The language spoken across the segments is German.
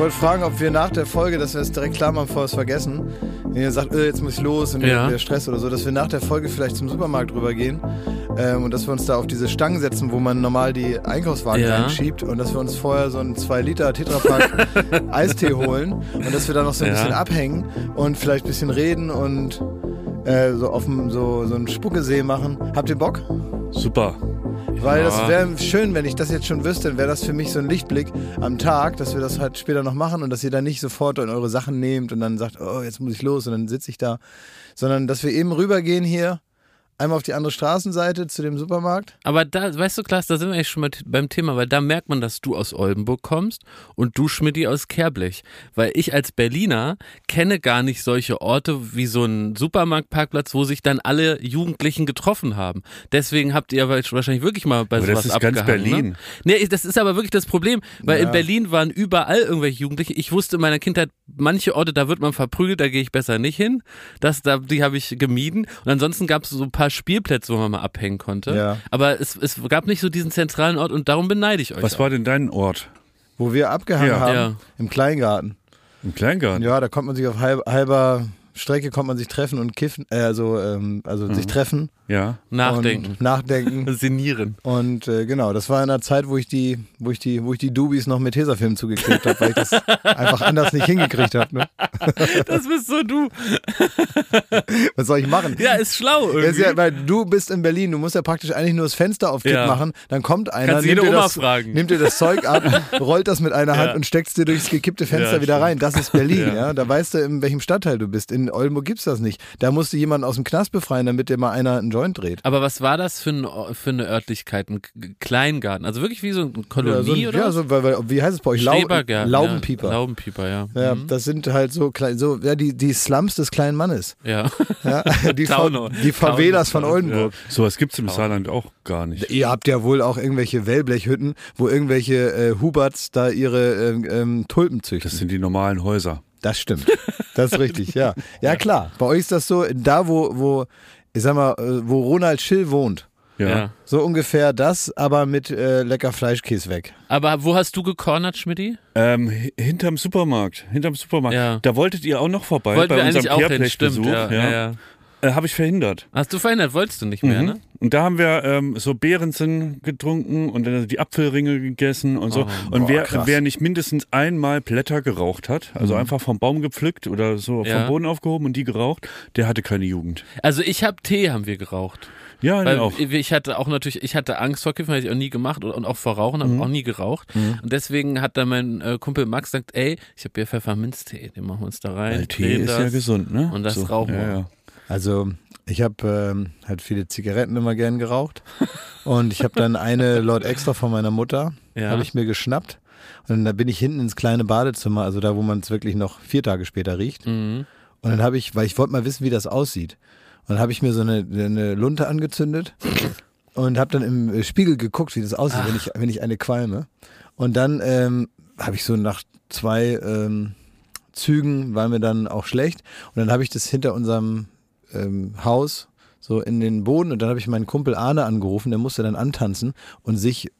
wollte fragen, ob wir nach der Folge, dass wir es direkt klar machen, bevor wir es vergessen, wenn ihr sagt, äh, jetzt muss ich los und Ja. der Stress oder so, dass wir nach der Folge vielleicht zum Supermarkt rübergehen ähm, und dass wir uns da auf diese Stangen setzen, wo man normal die Einkaufswagen Ja. reinschiebt und dass wir uns vorher so einen 2 Liter Tetrapack Eistee holen und dass wir da noch so ein Ja. bisschen abhängen und vielleicht ein bisschen reden und äh, so auf dem, so, so einen Spuckesee machen. Habt ihr Bock? Super. Weil Ja. das wäre schön, wenn ich das jetzt schon wüsste, dann wäre das für mich so ein Lichtblick am Tag, dass wir das halt später noch machen und dass ihr dann nicht sofort in eure Sachen nehmt und dann sagt, oh, jetzt muss ich los und dann sitze ich da, sondern dass wir eben rübergehen hier, einmal auf die andere Straßenseite zu dem Supermarkt. Aber da, weißt du, Klaas, da sind wir eigentlich schon mal beim Thema, weil da merkt man, dass du aus Oldenburg kommst und du, Schmidti, aus Kerblech. Weil ich als Berliner kenne gar nicht solche Orte wie so ein Supermarktparkplatz, wo sich dann alle Jugendlichen getroffen haben. Deswegen habt ihr wahrscheinlich wirklich mal bei Aber sowas das ist ganz abgehangen. Berlin. Ne? Nee, das ist aber wirklich das Problem, weil Ja. in Berlin waren überall irgendwelche Jugendliche. Ich wusste in meiner Kindheit, manche Orte, da wird man verprügelt, da gehe ich besser nicht hin. Das, da, die habe ich gemieden. Und ansonsten gab es so ein paar Spielplätze, wo man mal abhängen konnte. Ja. Aber es, es gab nicht so diesen zentralen Ort und darum beneide ich euch. Was auch. war denn dein Ort? Wo wir abgehangen Ja. haben, Ja. im Kleingarten. Im Kleingarten? Ja, da kommt man sich auf halb, halber Strecke kommt man sich treffen und kiffen, äh, also, ähm, also sich treffen. Ja. Nachdenken. Und nachdenken. Sinieren. Und äh, genau, das war in der Zeit, wo ich die, wo ich die, wo ich die Dubis noch mit Tesafilm zugeklebt habe, weil ich das einfach anders nicht hingekriegt habe. Ne? Das bist so du. Was soll ich machen? Ja, ist schlau Das ist irgendwie. ja, weil du bist in Berlin, du musst ja praktisch eigentlich nur das Fenster auf Kipp Ja. machen, dann kommt einer, Kannst nimmt jede dir, Oma das, fragen. nimmt dir das Zeug ab, rollt das mit einer Hand Ja. und steckt es dir durchs gekippte Fenster Ja, wieder stimmt. rein. Das ist Berlin, ja. Ja. Da weißt du, in welchem Stadtteil du bist. In Oldenburg gibt's das nicht. Da musst du jemanden aus dem Knast befreien, damit dir mal einer einen Joint dreht. Aber was war das für, ein, für eine Örtlichkeit? Ein Kleingarten? Also wirklich wie so eine Kolonie ja, so, ein- oder ja, so, weil, weil, wie heißt es bei euch? Lau Laubenpieper. Ja, Laubenpieper, ja. Ja, Mhm. das sind halt so klein, so ja, die, die Slums des kleinen Mannes. ja. Ja, die, Fa Taunau. die Favelas von Oldenburg. Sowas gibt es im Saarland auch gar nicht. Ihr habt ja wohl auch irgendwelche Wellblechhütten, wo irgendwelche äh, Huberts da ihre ähm, ähm, Tulpen züchten. Das sind die normalen Häuser. Das stimmt. Das ist richtig, ja. Ja, klar. Bei euch ist das so, da wo, wo, ich sag mal, äh, wo Ronald Schill wohnt. Ja. Ja. So ungefähr das, aber mit äh, lecker Fleischkäse weg. Aber wo hast du gecornert, Schmidti? Ähm, hi- hinterm Supermarkt. Hinterm Supermarkt. Ja. Da wolltet ihr auch noch vorbei Wollten bei wir unserem eigentlich auch hin, stimmt. Kehrblechbesuch. Ja, ja. Äh, Habe ich verhindert. Hast du verhindert? Wolltest du nicht mehr, Mhm. ne? Und da haben wir ähm, so Beerensen getrunken und dann die Apfelringe gegessen und so. Oh, und boah, wer, krass. wer nicht mindestens einmal Blätter geraucht hat, also einfach vom Baum gepflückt oder so Ja. vom Boden aufgehoben und die geraucht, der hatte keine Jugend. Also ich habe Tee, haben wir geraucht. Ja, Weil auch. ich hatte auch natürlich, ich hatte Angst vor Kiffen, hätte ich auch nie gemacht und auch vor Rauchen, Mhm. habe auch nie geraucht. Und deswegen hat dann mein äh, Kumpel Max gesagt, ey, ich habe hier Pfefferminztee, den machen wir uns da rein. Weil Tee ist das. ja gesund, ne? Und das rauchen wir. ja, ja. Also ich habe ähm, halt viele Zigaretten immer gern geraucht und ich habe dann eine Lord Extra von meiner Mutter, Ja. habe ich mir geschnappt und dann bin ich hinten ins kleine Badezimmer, also da, wo man es wirklich noch vier Tage später riecht. Mhm. Und dann habe ich, weil ich wollte mal wissen, wie das aussieht. Und dann habe ich mir so eine, eine Lunte angezündet und habe dann im Spiegel geguckt, wie das aussieht, wenn ich, wenn ich eine qualme. Und dann ähm, habe ich so nach zwei ähm, Zügen war mir dann auch schlecht. Und dann habe ich das hinter unserem ähm, Haus so in den Boden und dann habe ich meinen Kumpel Arne angerufen, der musste dann antanzen und sich äh,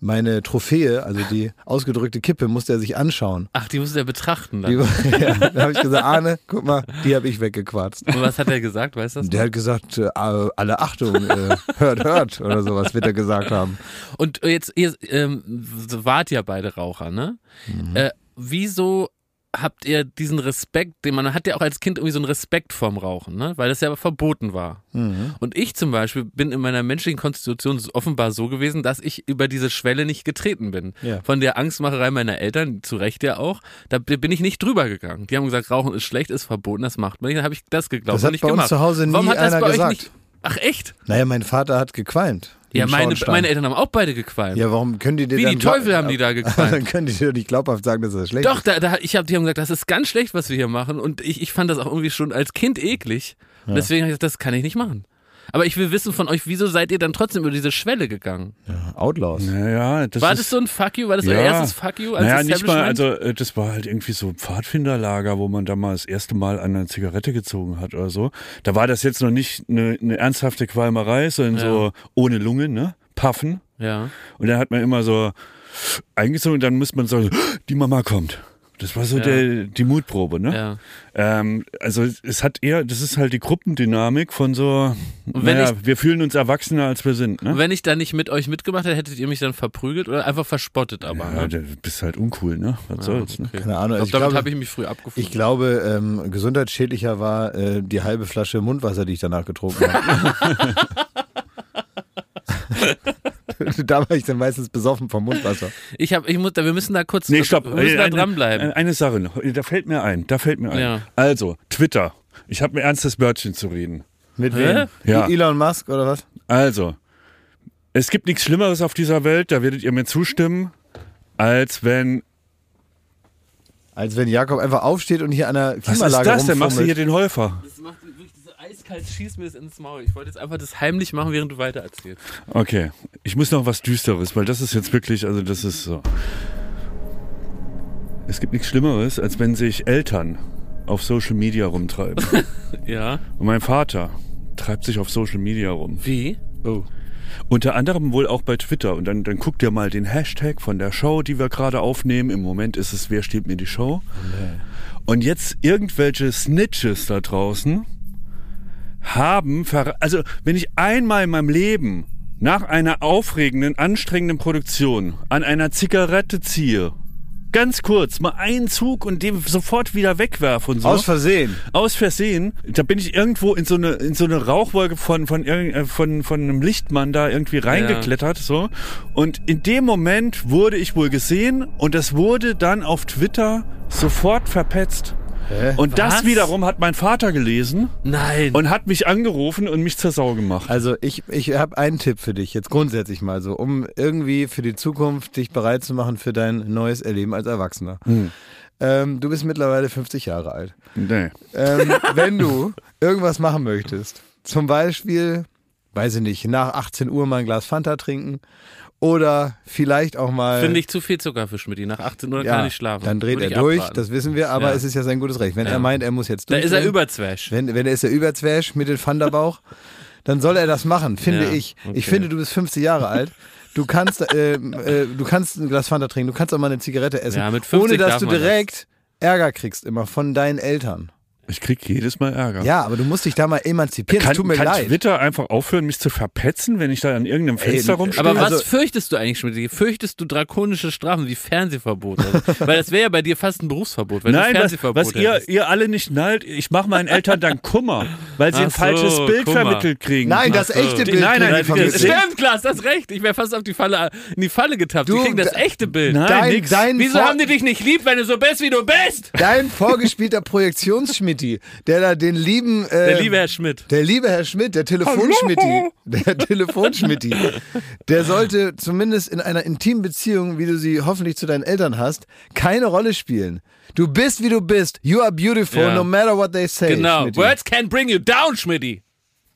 meine Trophäe, also die ausgedrückte Kippe, musste er sich anschauen. Ach, die musst du ja betrachten Die, dann. ja, dann habe ich gesagt, Arne, guck mal, die habe ich weggequarzt. Und was hat er gesagt, weißt du das? Der hat gesagt, äh, alle Achtung, äh, hört, hört oder sowas wird er gesagt haben. Und jetzt, ihr ähm, wart ja beide Raucher, ne? Mhm. Äh, wieso habt ihr diesen Respekt, den man hat ja auch als Kind irgendwie so einen Respekt vorm Rauchen, ne? Weil das ja aber verboten war. Mhm. Und ich zum Beispiel bin in meiner menschlichen Konstitution offenbar so gewesen, dass ich über diese Schwelle nicht getreten bin. Ja. Von der Angstmacherei meiner Eltern, zu Recht ja auch, da bin ich nicht drüber gegangen. Die haben gesagt, Rauchen ist schlecht, ist verboten, das macht man nicht. Dann habe ich das geglaubt Das hat und nicht bei uns gemacht. zu Hause nie Warum hat das einer bei gesagt. euch nicht? Ach echt? Naja, mein Vater hat gequalmt. Ja, meine, meine Eltern haben auch beide gequalmt. Ja, warum können die dir Wie dann die Teufel haben die da gequalmt. dann können die dir doch nicht glaubhaft sagen, dass das schlecht Doch, ist. da, da, ich hab, die haben gesagt, das ist ganz schlecht, was wir hier machen. Und ich, ich fand das auch irgendwie schon als Kind eklig. Und deswegen habe ich gesagt, das kann ich nicht machen. Aber ich will wissen von euch, wieso seid ihr dann trotzdem über diese Schwelle gegangen? Ja, Outlaws. Naja, das war ist, das so ein Fuck you? War das euer erstes Fuck you als naja, nicht mal, also äh, das war halt irgendwie so ein Pfadfinderlager, wo man da mal das erste Mal an einer Zigarette gezogen hat oder so. Da war das jetzt noch nicht eine, eine ernsthafte Qualmerei, sondern Ja. so ohne Lunge, ne? Puffen. ja. Und dann hat man immer so eingezogen und dann muss man sagen, die Mama kommt. Das war so Ja. der, die Mutprobe, ne? Ja. Ähm, also es hat eher, das ist halt die Gruppendynamik von so, naja, wir fühlen uns erwachsener, als wir sind, Und ne? wenn ich da nicht mit euch mitgemacht hätte, hättet ihr mich dann verprügelt oder einfach verspottet aber. Ja, ne? du bist halt uncool, ne? Was soll's, ne? okay. Keine Ahnung. Ich Also glaub, damit ich habe glaube, ich mich früh abgefunden. ich glaube ähm, gesundheitsschädlicher war äh, die halbe Flasche Mundwasser, die ich danach getrunken habe. da war ich dann meistens besoffen vom Mundwasser. Ich hab, ich muss, da- wir müssen da kurz, Nee, stopp. wir müssen da dranbleiben. Eine Sache noch. Da fällt mir ein. Da fällt mir ein. Ja. Also, Twitter. Ich habe ein ernstes Wörtchen zu reden. Mit Hä? wem? Ja. Elon Musk oder was? Also, es gibt nichts Schlimmeres auf dieser Welt, da werdet ihr mir zustimmen, als wenn. Als wenn Jakob einfach aufsteht und hier an der Was Klimaanlage ist das denn? Machst du hier den Häufer? Das macht wirklich diese eiskalt, schießt mir das ins Maul. Ich wollte jetzt einfach das heimlich machen, während du weiter erzählst. Okay. Ich muss noch was Düsteres, weil das ist jetzt wirklich, also das ist so. Es gibt nichts Schlimmeres, als wenn sich Eltern auf Social Media rumtreiben. Ja. Und mein Vater treibt sich auf Social Media rum. Wie? Oh. Unter anderem wohl auch bei Twitter. Und dann, dann guckt ihr mal den Hashtag von der Show, die wir gerade aufnehmen. Im Moment ist es Wer steht mir die Show? Und jetzt irgendwelche Snitches da draußen haben, also wenn ich einmal in meinem Leben nach einer aufregenden, anstrengenden Produktion an einer Zigarette ziehe, ganz kurz, mal einen Zug und den sofort wieder wegwerfe und so Aus Versehen. aus Versehen, da bin ich irgendwo in so eine in so eine Rauchwolke von von irgend- äh, von von einem Lichtmann da irgendwie reingeklettert so und in dem Moment wurde ich wohl gesehen und das wurde dann auf Twitter sofort verpetzt. Hä? Und Was? das wiederum hat mein Vater gelesen Nein. und hat mich angerufen und mich zur Sau gemacht. Also ich, ich habe einen Tipp für dich, jetzt grundsätzlich mal so, um irgendwie für die Zukunft dich bereit zu machen für dein neues Erleben als Erwachsener. Hm. Ähm, du bist mittlerweile 50 Jahre alt. Nee. Ähm, wenn du irgendwas machen möchtest, zum Beispiel, weiß ich nicht, nach 18 Uhr mal ein Glas Fanta trinken oder vielleicht auch mal... Finde ich zu viel Zucker für Schmidt. Nach 18 Uhr ja, kann ich schlafen. Dann dreht Würde er durch, abraten. das wissen wir, aber Ja. es ist ja sein gutes Recht. Wenn Ja. er meint, er muss jetzt Da ist er überzwäsch. wenn, wenn er ist der Überzwerg mit dem Thunderbauch, dann soll er das machen, finde ich. okay. Ich finde, du bist 50 Jahre alt. Du kannst, äh, äh, du kannst ein Glas Fanta trinken, du kannst auch mal eine Zigarette essen, Ja, mit 50 ohne dass du man das. direkt Ärger kriegst immer von deinen Eltern. Ich krieg jedes Mal Ärger. Ja, aber du musst dich da mal emanzipieren. Kann, es tut mir kann leid. Twitter einfach aufhören, mich zu verpetzen, wenn ich da an irgendeinem Fenster Ey, rumstehe? Aber was Also- fürchtest du eigentlich, Schmidt? Fürchtest du drakonische Strafen wie Fernsehverbot? Also, weil das wäre ja bei dir fast ein Berufsverbot, wenn Nein, du was, Fernsehverbot was ihr, hättest. ihr alle nicht nallt, ich mache meinen Eltern dann Kummer, weil sie Ach ein falsches so, Bild Kummer. vermittelt kriegen. Nein, das Ach so. echte Die- Bild. nein, nein, die das vermittelt. stimmt. Klaas, das hast recht. Ich wäre fast auf die Falle, in die Falle getappt. Du, Wir kriegen das da- echte Bild. Nein, Dein, nix. dein, Wieso haben die dich nicht lieb, wenn du so bist, wie du bist? dein vorgespielter Projektionsschmitti, der da den lieben. Äh, Der liebe Herr Schmidt. Der liebe Herr Schmidt, der Telefonschmitti, der Telefonschmitti, der sollte zumindest in einer intimen Beziehung, wie du sie hoffentlich zu deinen Eltern hast, keine Rolle spielen. Du bist, wie du bist. You are beautiful, Ja. no matter what they say. Genau. Schmidti. Words can bring you down, Schmidti.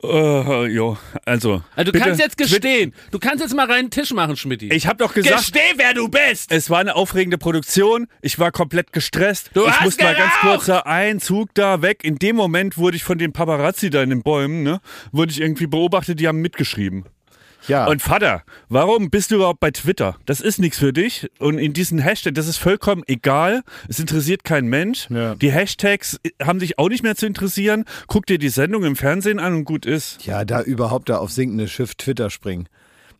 Äh, jo, also. Also du kannst jetzt gestehen. Du kannst jetzt mal reinen Tisch machen, Schmidti. Ich habe doch gesagt, Gesteh, wer du bist. es war eine aufregende Produktion. Ich war komplett gestresst. Du ich hast musste mal ganz kurz da einen Zug da weg. In dem Moment wurde ich von den Paparazzi da in den Bäumen, ne, wurde ich irgendwie beobachtet, die haben mitgeschrieben. Ja. Und Vater, warum bist du überhaupt bei Twitter? Das ist nichts für dich. Und in diesen Hashtag, das ist vollkommen egal. Es interessiert kein Mensch. Ja. Die Hashtags haben dich auch nicht mehr zu interessieren. Guck dir die Sendung im Fernsehen an und gut ist. ja, da überhaupt da auf sinkendes Schiff Twitter springen.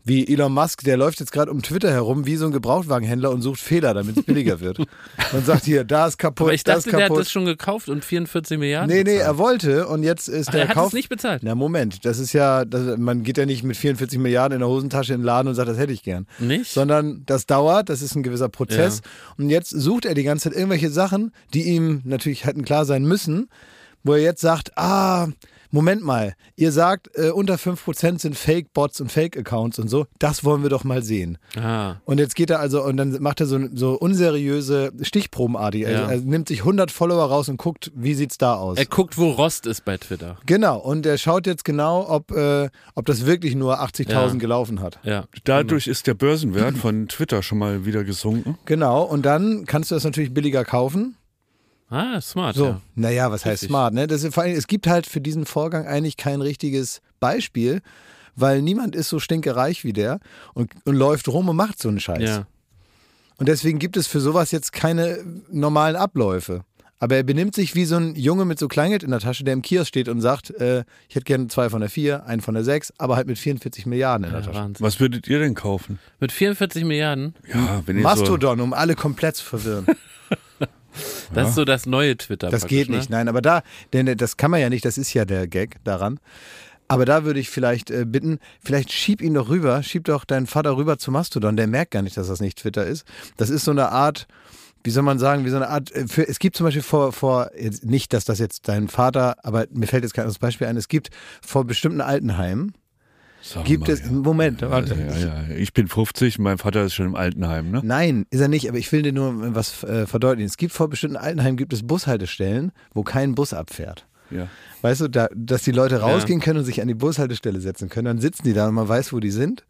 Wie Elon Musk, der läuft jetzt gerade um Twitter herum wie so ein Gebrauchtwagenhändler und sucht Fehler, damit es billiger wird. Und sagt hier, da ist kaputt, Aber ich das dachte, ist der hat kaputt. das schon gekauft und 44 Milliarden Nee, nee, bezahlt. er wollte und jetzt ist Ach, der er hat Kauf. es nicht bezahlt. Na Moment, das ist ja, das, man geht ja nicht mit 44 Milliarden in der Hosentasche in den Laden und sagt, das hätte ich gern. Nicht? Sondern das dauert, das ist ein gewisser Prozess. Und jetzt sucht er die ganze Zeit irgendwelche Sachen, die ihm natürlich hätten klar sein müssen, wo er jetzt sagt, ah, Moment mal, ihr sagt, äh, unter 5% sind Fake-Bots und Fake-Accounts und so, das wollen wir doch mal sehen. Ah. Und jetzt geht er also und dann macht er so, so unseriöse Stichprobenartig. Ja. Er, er nimmt sich 100 Follower raus und guckt, wie sieht's da aus. Er guckt, wo Rost ist bei Twitter. Genau, und er schaut jetzt genau, ob, äh, ob das wirklich nur 80.000 Ja. gelaufen hat. Ja. Dadurch ist der Börsenwert von Twitter schon mal wieder gesunken. Genau, und dann kannst du das natürlich billiger kaufen. Ah, smart. So, Ja. naja, was heißt Richtig. smart, ne? Das ist, vor allem, es gibt halt für diesen Vorgang eigentlich kein richtiges Beispiel, weil niemand ist so stinkereich wie der und, und läuft rum und macht so einen Scheiß. ja. Und deswegen gibt es für sowas jetzt keine normalen Abläufe. Aber er benimmt sich wie so ein Junge mit so Kleingeld in der Tasche, der im Kiosk steht und sagt, äh, ich hätte gerne zwei von der vier, einen von der sechs, aber halt mit 44 Milliarden in der Ja, Tasche. Wahnsinn. Was würdet ihr denn kaufen? Mit 44 Milliarden? Ja, wenn ihr Mastodon, um alle komplett zu verwirren. Das ist so das neue Twitter. Das geht ne? nicht, nein, aber da, denn das kann man ja nicht, das ist ja der Gag daran. Aber da würde ich vielleicht äh, bitten, vielleicht schieb ihn doch rüber, schieb doch deinen Vater rüber zu Mastodon, der merkt gar nicht, dass das nicht Twitter ist. Das ist so eine Art, wie soll man sagen, wie so eine Art, äh, für, es gibt zum Beispiel vor, vor nicht, dass das jetzt dein Vater, aber mir fällt jetzt kein anderes Beispiel ein, es gibt vor bestimmten Altenheimen, so, gibt mal, es, ja. Moment, warte. ja, ja. Ich bin 50, mein Vater ist schon im Altenheim, ne? Nein, ist er nicht, aber ich will dir nur was äh, verdeutlichen. Es gibt vor bestimmten Altenheimen gibt es Bushaltestellen, wo kein Bus abfährt. Ja. Weißt du, da, dass die Leute rausgehen können und sich an die Bushaltestelle setzen können. Dann sitzen die da und man weiß, wo die sind.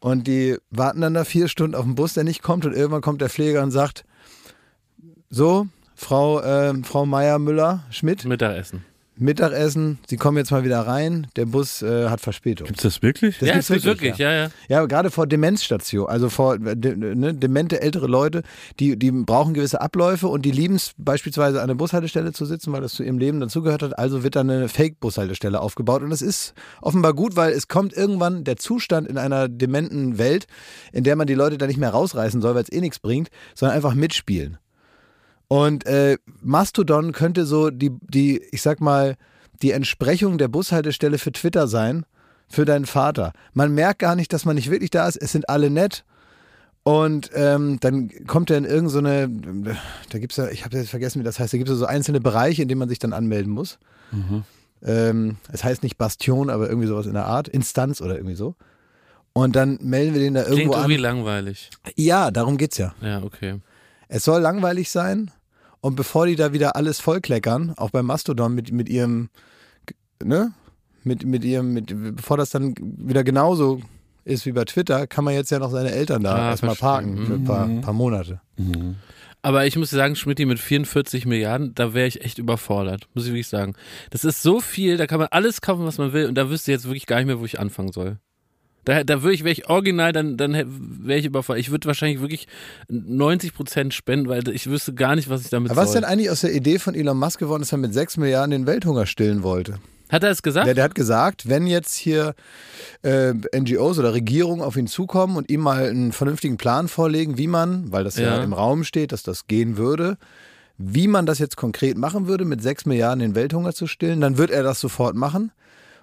Und die warten dann da vier Stunden auf den Bus, der nicht kommt. Und irgendwann kommt der Pfleger und sagt: So, Frau, äh, Frau Meier Müller Schmidt, Mittagessen. Mittagessen, Sie kommen jetzt mal wieder rein. Der Bus äh, hat Verspätung. Gibt's das wirklich? Das ja, gibt's es gibt wirklich, ja, ja. Ja, gerade vor Demenzstation, also vor äh, de, ne, demente ältere Leute, die, die brauchen gewisse Abläufe und die lieben es beispielsweise an der Bushaltestelle zu sitzen, weil das zu ihrem Leben dazugehört hat. Also wird dann eine Fake-Bushaltestelle aufgebaut und das ist offenbar gut, weil es kommt irgendwann der Zustand in einer dementen Welt, in der man die Leute da nicht mehr rausreißen soll, weil es eh nichts bringt, sondern einfach mitspielen. Und äh, Mastodon könnte so die, die, ich sag mal, die Entsprechung der Bushaltestelle für Twitter sein, für deinen Vater. Man merkt gar nicht, dass man nicht wirklich da ist. Es sind alle nett. Und ähm, dann kommt er in irgendeine, so da gibt es ja, ich habe jetzt vergessen, wie das heißt, da gibt es so einzelne Bereiche, in denen man sich dann anmelden muss. Ähm, es heißt nicht Bastion, aber irgendwie sowas in der Art, Instanz oder irgendwie so. Und dann melden wir den da Klingt irgendwo irgendwie an. langweilig. Ja, darum geht's ja. Ja, okay. Es soll langweilig sein und bevor die da wieder alles vollkleckern, auch beim Mastodon mit, mit ihrem, ne, mit, mit ihrem, mit, bevor das dann wieder genauso ist wie bei Twitter, kann man jetzt ja noch seine Eltern da Ah, erstmal parken für ein paar, paar Monate. Aber ich muss sagen, Schmidti mit 44 Milliarden, da wäre ich echt überfordert, muss ich wirklich sagen. Das ist so viel, da kann man alles kaufen, was man will und da wüsste ich jetzt wirklich gar nicht mehr, wo ich anfangen soll. Da, da würde ich, wäre ich original, dann, dann wäre ich überfordert. Ich würde wahrscheinlich wirklich 90 Prozent spenden, weil ich wüsste gar nicht, was ich damit Aber was ist soll. denn eigentlich aus der Idee von Elon Musk geworden, dass er mit 6 Milliarden den Welthunger stillen wollte? Hat er es gesagt? Der, der hat gesagt, wenn jetzt hier äh, NGOs oder Regierungen auf ihn zukommen und ihm mal einen vernünftigen Plan vorlegen, wie man, weil das ja, Ja. im Raum steht, dass das gehen würde, wie man das jetzt konkret machen würde, mit 6 Milliarden den Welthunger zu stillen, dann wird er das sofort machen.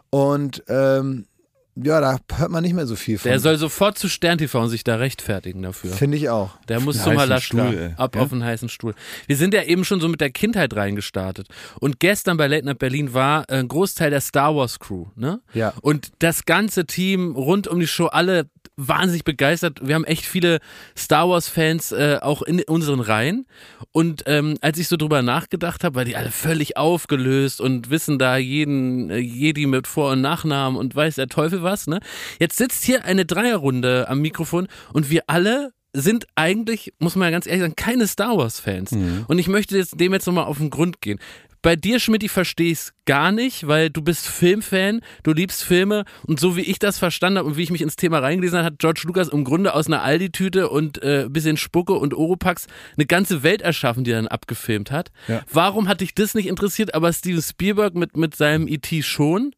Und ähm, ja, da hört man nicht mehr so viel von. der soll sofort zu Stern TV und sich da rechtfertigen dafür. Finde ich auch. Der muss einen zu heißen Malaschka Stuhl, ab Ja? auf einen heißen Stuhl. Wir sind ja eben schon so mit der Kindheit reingestartet. Und gestern bei Late Night Berlin war ein Großteil der Star Wars Crew, ne? Ja. Und das ganze Team rund um die Show, alle wahnsinnig begeistert. Wir haben echt viele Star Wars Fans äh, auch in unseren Reihen. Und ähm, als ich so drüber nachgedacht habe, weil die alle völlig aufgelöst und wissen da jeden äh, Jedi mit Vor- und Nachnamen und weiß der Teufel was, ne? Jetzt sitzt hier eine Dreierrunde am Mikrofon und wir alle sind eigentlich, muss man ja ganz ehrlich sagen, keine Star Wars-Fans. Und ich möchte jetzt dem jetzt nochmal auf den Grund gehen. Bei dir, Schmidt, ich verstehe es gar nicht, weil du bist Filmfan, du liebst Filme und so wie ich das verstanden habe und wie ich mich ins Thema reingelesen habe, hat George Lucas im Grunde aus einer Aldi-Tüte und äh, bisschen Spucke und Oropax eine ganze Welt erschaffen, die er dann abgefilmt hat. Ja. Warum hat dich das nicht interessiert, aber Steven Spielberg mit, mit seinem E.T. schon?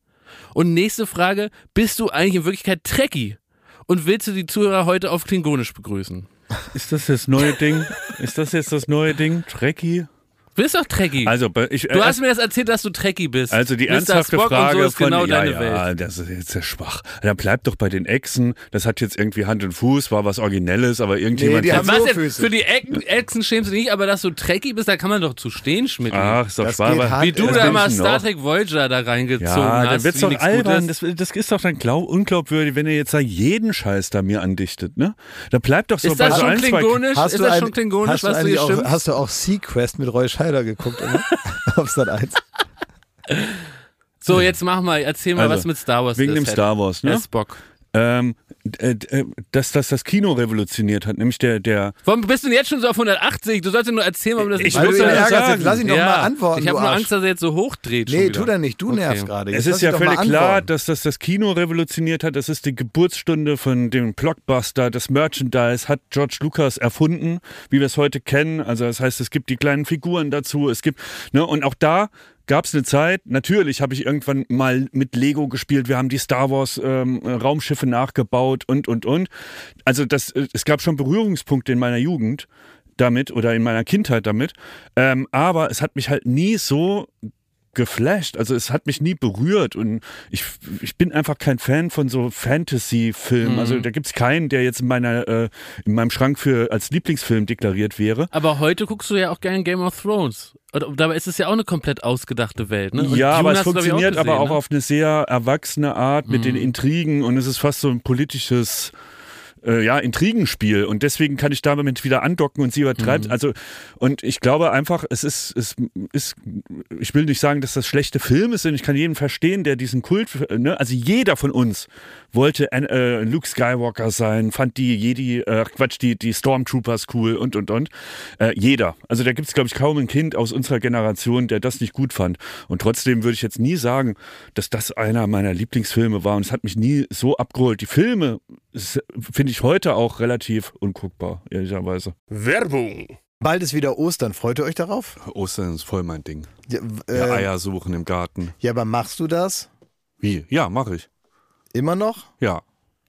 Und nächste Frage, bist du eigentlich in Wirklichkeit Trekkie? Und willst du die Zuhörer heute auf Klingonisch begrüßen? Ist das das neue Ding? Ist das jetzt das neue Ding? Trekkie? Du bist doch Trekkie. Also, ich, du hast mir das erzählt, dass du Trekkie bist. Also die Mr. ernsthafte Spock Frage so ist von genau ja, deine ja, Welt. das ist jetzt sehr schwach. Dann bleibt doch bei den Echsen. Das hat jetzt irgendwie Hand und Fuß, war was Originelles, aber irgendjemand. Nee, die hat- haben jetzt? Füße. Für die Ecken, Echsen schämst du dich nicht, aber dass du Trekkie bist, da kann man doch zu stehen, Schmidt. Ach, ist doch Das schwach. geht aber- hart. Wie du da immer Star. Trek Voyager da reingezogen Ja, hast. dann wird's doch albern. Das, das ist doch dann glaub, unglaubwürdig, wenn er jetzt da jeden Scheiß da mir andichtet, ne? Da bleibt doch so Ist bei das so schon ein, zwei klingonisch? Hast ist du das schon klingonisch, hast du was du hier auch, stimmst? Hast du auch Sequest mit Roy Scheider geguckt immer? auf Sat 1? So, jetzt mach mal, erzähl mal, Also, was mit Star Wars wegen ist. dem Herr- Star Wars, ne? Spock. Ähm, äh, äh, dass das das Kino revolutioniert hat, nämlich der, der Warum bist du denn jetzt schon so auf 180? Du sollst ja nur erzählen, warum das Ich nicht muss ihn jetzt lass ihn doch ja, mal antworten. Ich habe nur Arsch. Angst, dass er jetzt so hochdreht. Nee, wieder. tu das nicht, du Okay. nervst gerade. Es ist ja völlig klar, dass das das Kino revolutioniert hat. Das ist die Geburtsstunde von dem Blockbuster. Das Merchandise hat George Lucas erfunden, wie wir es heute kennen. Also das heißt, es gibt die kleinen Figuren dazu. Es gibt ne und auch da gab es eine Zeit. Natürlich habe ich irgendwann mal mit Lego gespielt. Wir haben die Star Wars ähm, Raumschiffe nachgebaut und und und. Also das, äh, es gab schon Berührungspunkte in meiner Jugend damit oder in meiner Kindheit damit. Ähm, aber es hat mich halt nie so geflasht. Also es hat mich nie berührt und ich, ich bin einfach kein Fan von so Fantasy-Filmen. Mhm. Also da gibt's keinen, der jetzt in meiner äh, in meinem Schrank für als Lieblingsfilm deklariert wäre. Aber heute guckst du ja auch gerne Game of Thrones. Und dabei ist es ja auch eine komplett ausgedachte Welt. Ne? Und ja, aber Dune es glaub ich, funktioniert aber gesehen, auch ne? auf eine sehr erwachsene Art mit den Mhm. Intrigen und es ist fast so ein politisches äh, ja, Intrigenspiel und deswegen kann ich damit wieder andocken und sie übertreibt. Mhm. Also, und ich glaube einfach, es ist, es ist, ich will nicht sagen, dass das schlechte Filme sind. Ich kann jeden verstehen, der diesen Kult, ne, also jeder von uns wollte äh, Luke Skywalker sein, fand die Jedi, äh, Quatsch, die, die Stormtroopers cool und, und, und. Äh, jeder. Also da gibt es, glaube ich, kaum ein Kind aus unserer Generation, der das nicht gut fand. Und trotzdem würde ich jetzt nie sagen, dass das einer meiner Lieblingsfilme war. Und es hat mich nie so abgeholt. Die Filme finde ich heute auch relativ unguckbar, ehrlicherweise. Werbung. Bald ist wieder Ostern. Freut ihr euch darauf? Ostern ist voll mein Ding. Ja, w- Ja, äh, Eier suchen im Garten. ja, aber machst du das Wie? Ja, mache ich. immer noch? Ja.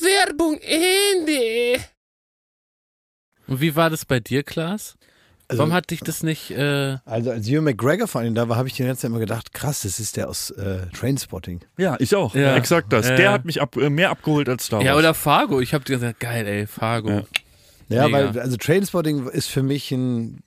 Werbung Ende. Und wie war das bei dir, Klaas? Also- Warum hat dich das nicht... Äh, Also als Ewan McGregor vor allem da war, habe ich die ganze Zeit immer gedacht, krass, das ist der aus äh, Trainspotting. Ja, ich auch. Ja. Exakt das. Ja, Der hat mich ab, äh, mehr abgeholt als Star Wars. ja, oder Fargo. Ich hab dir gesagt, geil, ey, Fargo. Ja. Ja, weil also Trainspotting ist für mich ein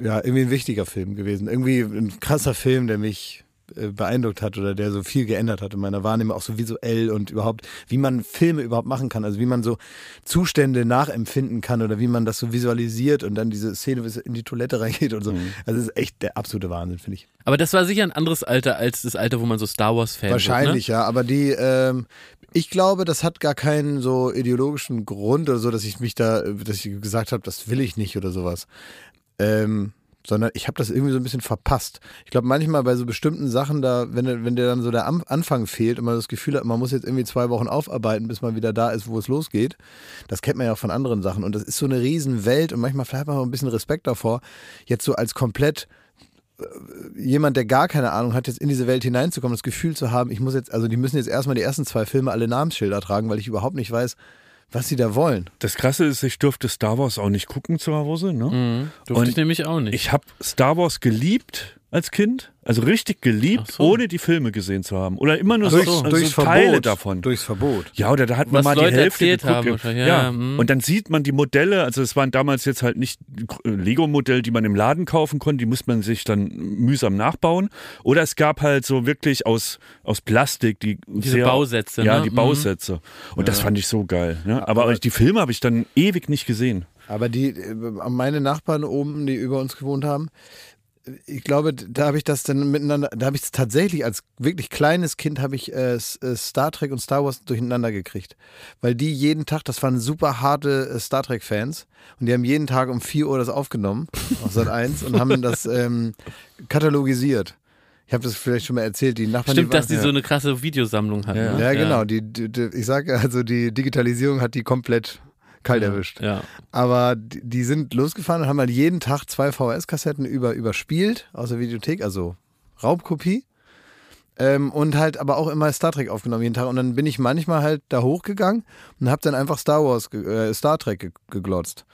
ja irgendwie ein wichtiger Film gewesen, irgendwie ein krasser Film, der mich äh, beeindruckt hat oder der so viel geändert hat in meiner Wahrnehmung, auch so visuell und überhaupt, wie man Filme überhaupt machen kann, also wie man so Zustände nachempfinden kann oder wie man das so visualisiert und dann diese Szene, wie es in die Toilette reingeht und so. Also das ist echt der absolute Wahnsinn, finde ich. Aber das war sicher ein anderes Alter als das Alter, wo man so Star Wars-Fan Wahrscheinlich, ja, aber die, ähm, ich glaube, das hat gar keinen so ideologischen Grund oder so, dass ich mich da, dass ich gesagt habe, das will ich nicht oder sowas. Ähm, sondern ich habe das irgendwie so ein bisschen verpasst. Ich glaube, manchmal bei so bestimmten Sachen, da, wenn, wenn dir dann so der Anfang fehlt und man das Gefühl hat, man muss jetzt irgendwie zwei Wochen aufarbeiten, bis man wieder da ist, wo es losgeht, das kennt man ja auch von anderen Sachen. Und das ist so eine Riesenwelt und manchmal vielleicht auch ein bisschen Respekt davor, jetzt so als komplett äh, jemand, der gar keine Ahnung hat, jetzt in diese Welt hineinzukommen, das Gefühl zu haben, ich muss jetzt, also die müssen jetzt erstmal die ersten zwei Filme alle Namensschilder tragen, weil ich überhaupt nicht weiß, was sie da wollen. Das Krasse ist, ich durfte Star Wars auch nicht gucken zu Hause. Ne? Mhm. Durfte Und ich nämlich auch nicht. Ich habe Star Wars geliebt als Kind, also richtig geliebt, so. ohne die Filme gesehen zu haben. Oder immer nur so, Durchs, so durchs Teile Verbot. davon. Durchs Verbot. Ja, oder da hat man Was mal Leute die Hälfte geguckt. haben ja, ja, mhm. Und dann sieht man die Modelle, also es waren damals jetzt halt nicht Lego-Modelle, die man im Laden kaufen konnte, die musste man sich dann mühsam nachbauen. Oder es gab halt so wirklich aus, aus Plastik die Diese sehr, Bausätze, Ja, ne? die Mhm. Bausätze. Und das fand ich so geil. Ne? Aber die Filme habe ich dann ewig nicht gesehen. Aber die, äh, meine Nachbarn oben, die über uns gewohnt haben, ich glaube, da habe ich das dann miteinander, da habe ich es tatsächlich als wirklich kleines Kind habe ich äh, äh, Star Trek und Star Wars durcheinander gekriegt. Weil die jeden Tag, das waren super harte äh, Star Trek-Fans und die haben jeden Tag um 4 Uhr das aufgenommen auf Sat 1 und haben das ähm, katalogisiert. Ich habe das vielleicht schon mal erzählt, die Nachbarn Stimmt, die dass die waren, so eine krasse Videosammlung hatten. Ja. ne? ja, genau, die, die, die, ich sage also die Digitalisierung hat die komplett kalt erwischt. Ja. Aber die, die sind losgefahren und haben halt jeden Tag zwei VHS-Kassetten über, überspielt aus der Videothek, also Raubkopie. Ähm, und halt aber auch immer Star Trek aufgenommen jeden Tag. Und dann bin ich manchmal halt da hochgegangen und habe dann einfach Star Wars, äh, Star Trek ge geglotzt.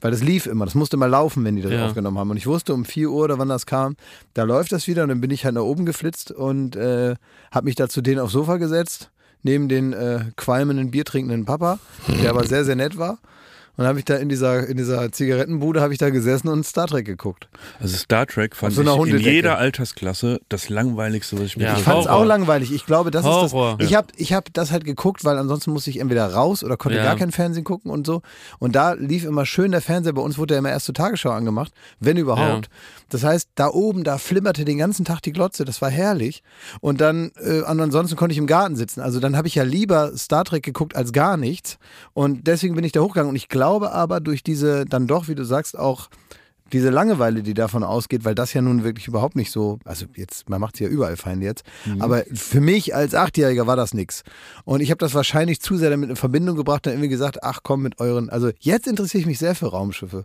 Weil das lief immer, das musste immer laufen, wenn die das Ja. aufgenommen haben. Und ich wusste um 4 Uhr oder wann das kam, da läuft das wieder und dann bin ich halt nach oben geflitzt und äh, habe mich da zu denen aufs Sofa gesetzt, neben den äh, qualmenden, biertrinkenden Papa, der aber sehr, sehr nett war. Und habe ich da in dieser, in dieser Zigarettenbude habe ich da gesessen und Star Trek geguckt. Also Star Trek fand so ich in jeder Altersklasse das langweiligste, was ich mir Ja. Ich fand es auch langweilig. Ich glaube, das Horror. ist das. Ich habe ich hab das halt geguckt, weil ansonsten musste ich entweder raus oder konnte Ja. gar kein Fernsehen gucken und so. Und da lief immer schön der Fernseher. Bei uns wurde ja immer erst zur Tagesschau angemacht, wenn überhaupt. Das heißt, da oben, da flimmerte den ganzen Tag die Glotze. Das war herrlich. Und dann, äh, und ansonsten konnte ich im Garten sitzen. Also dann habe ich ja lieber Star Trek geguckt als gar nichts. Und deswegen bin ich da hochgegangen. Und ich glaube aber durch diese, dann doch, wie du sagst, auch diese Langeweile, die davon ausgeht, weil das ja nun wirklich überhaupt nicht so, also jetzt, man macht es ja überall fein jetzt, aber für mich als Achtjähriger war das nix. Und ich habe das wahrscheinlich zu sehr damit in Verbindung gebracht und irgendwie gesagt, ach komm mit euren, also jetzt interessiere ich mich sehr für Raumschiffe,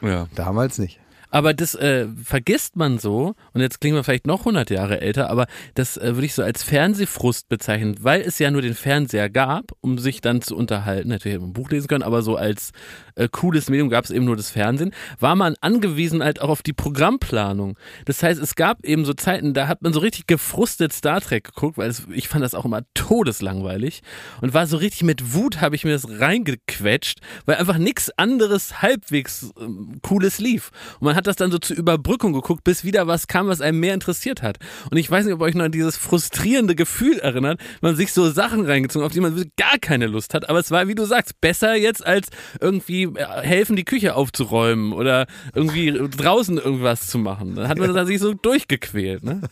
Ja. damals nicht. Aber das äh, vergisst man so, und jetzt klingen wir vielleicht noch 100 Jahre älter, aber das äh, würde ich so als Fernsehfrust bezeichnen, weil es ja nur den Fernseher gab, um sich dann zu unterhalten. Natürlich hätte man ein Buch lesen können, aber so als äh, cooles Medium gab es eben nur das Fernsehen, war man angewiesen halt auch auf die Programmplanung. Das heißt, es gab eben so Zeiten, da hat man so richtig gefrustet Star Trek geguckt, weil es, ich fand das auch immer todeslangweilig und war so richtig mit Wut habe ich mir das reingequetscht, weil einfach nichts anderes halbwegs ähm, cooles lief. Und man hat das dann so zur Überbrückung geguckt, bis wieder was kam, was einem mehr interessiert hat. Und ich weiß nicht, ob euch noch an dieses frustrierende Gefühl erinnert, man sich so Sachen reingezogen, auf die man gar keine Lust hat. Aber es war, wie du sagst, besser jetzt als irgendwie äh, helfen, die Küche aufzuräumen oder irgendwie draußen irgendwas zu machen. Dann hat man da sich so durchgequält. Ne?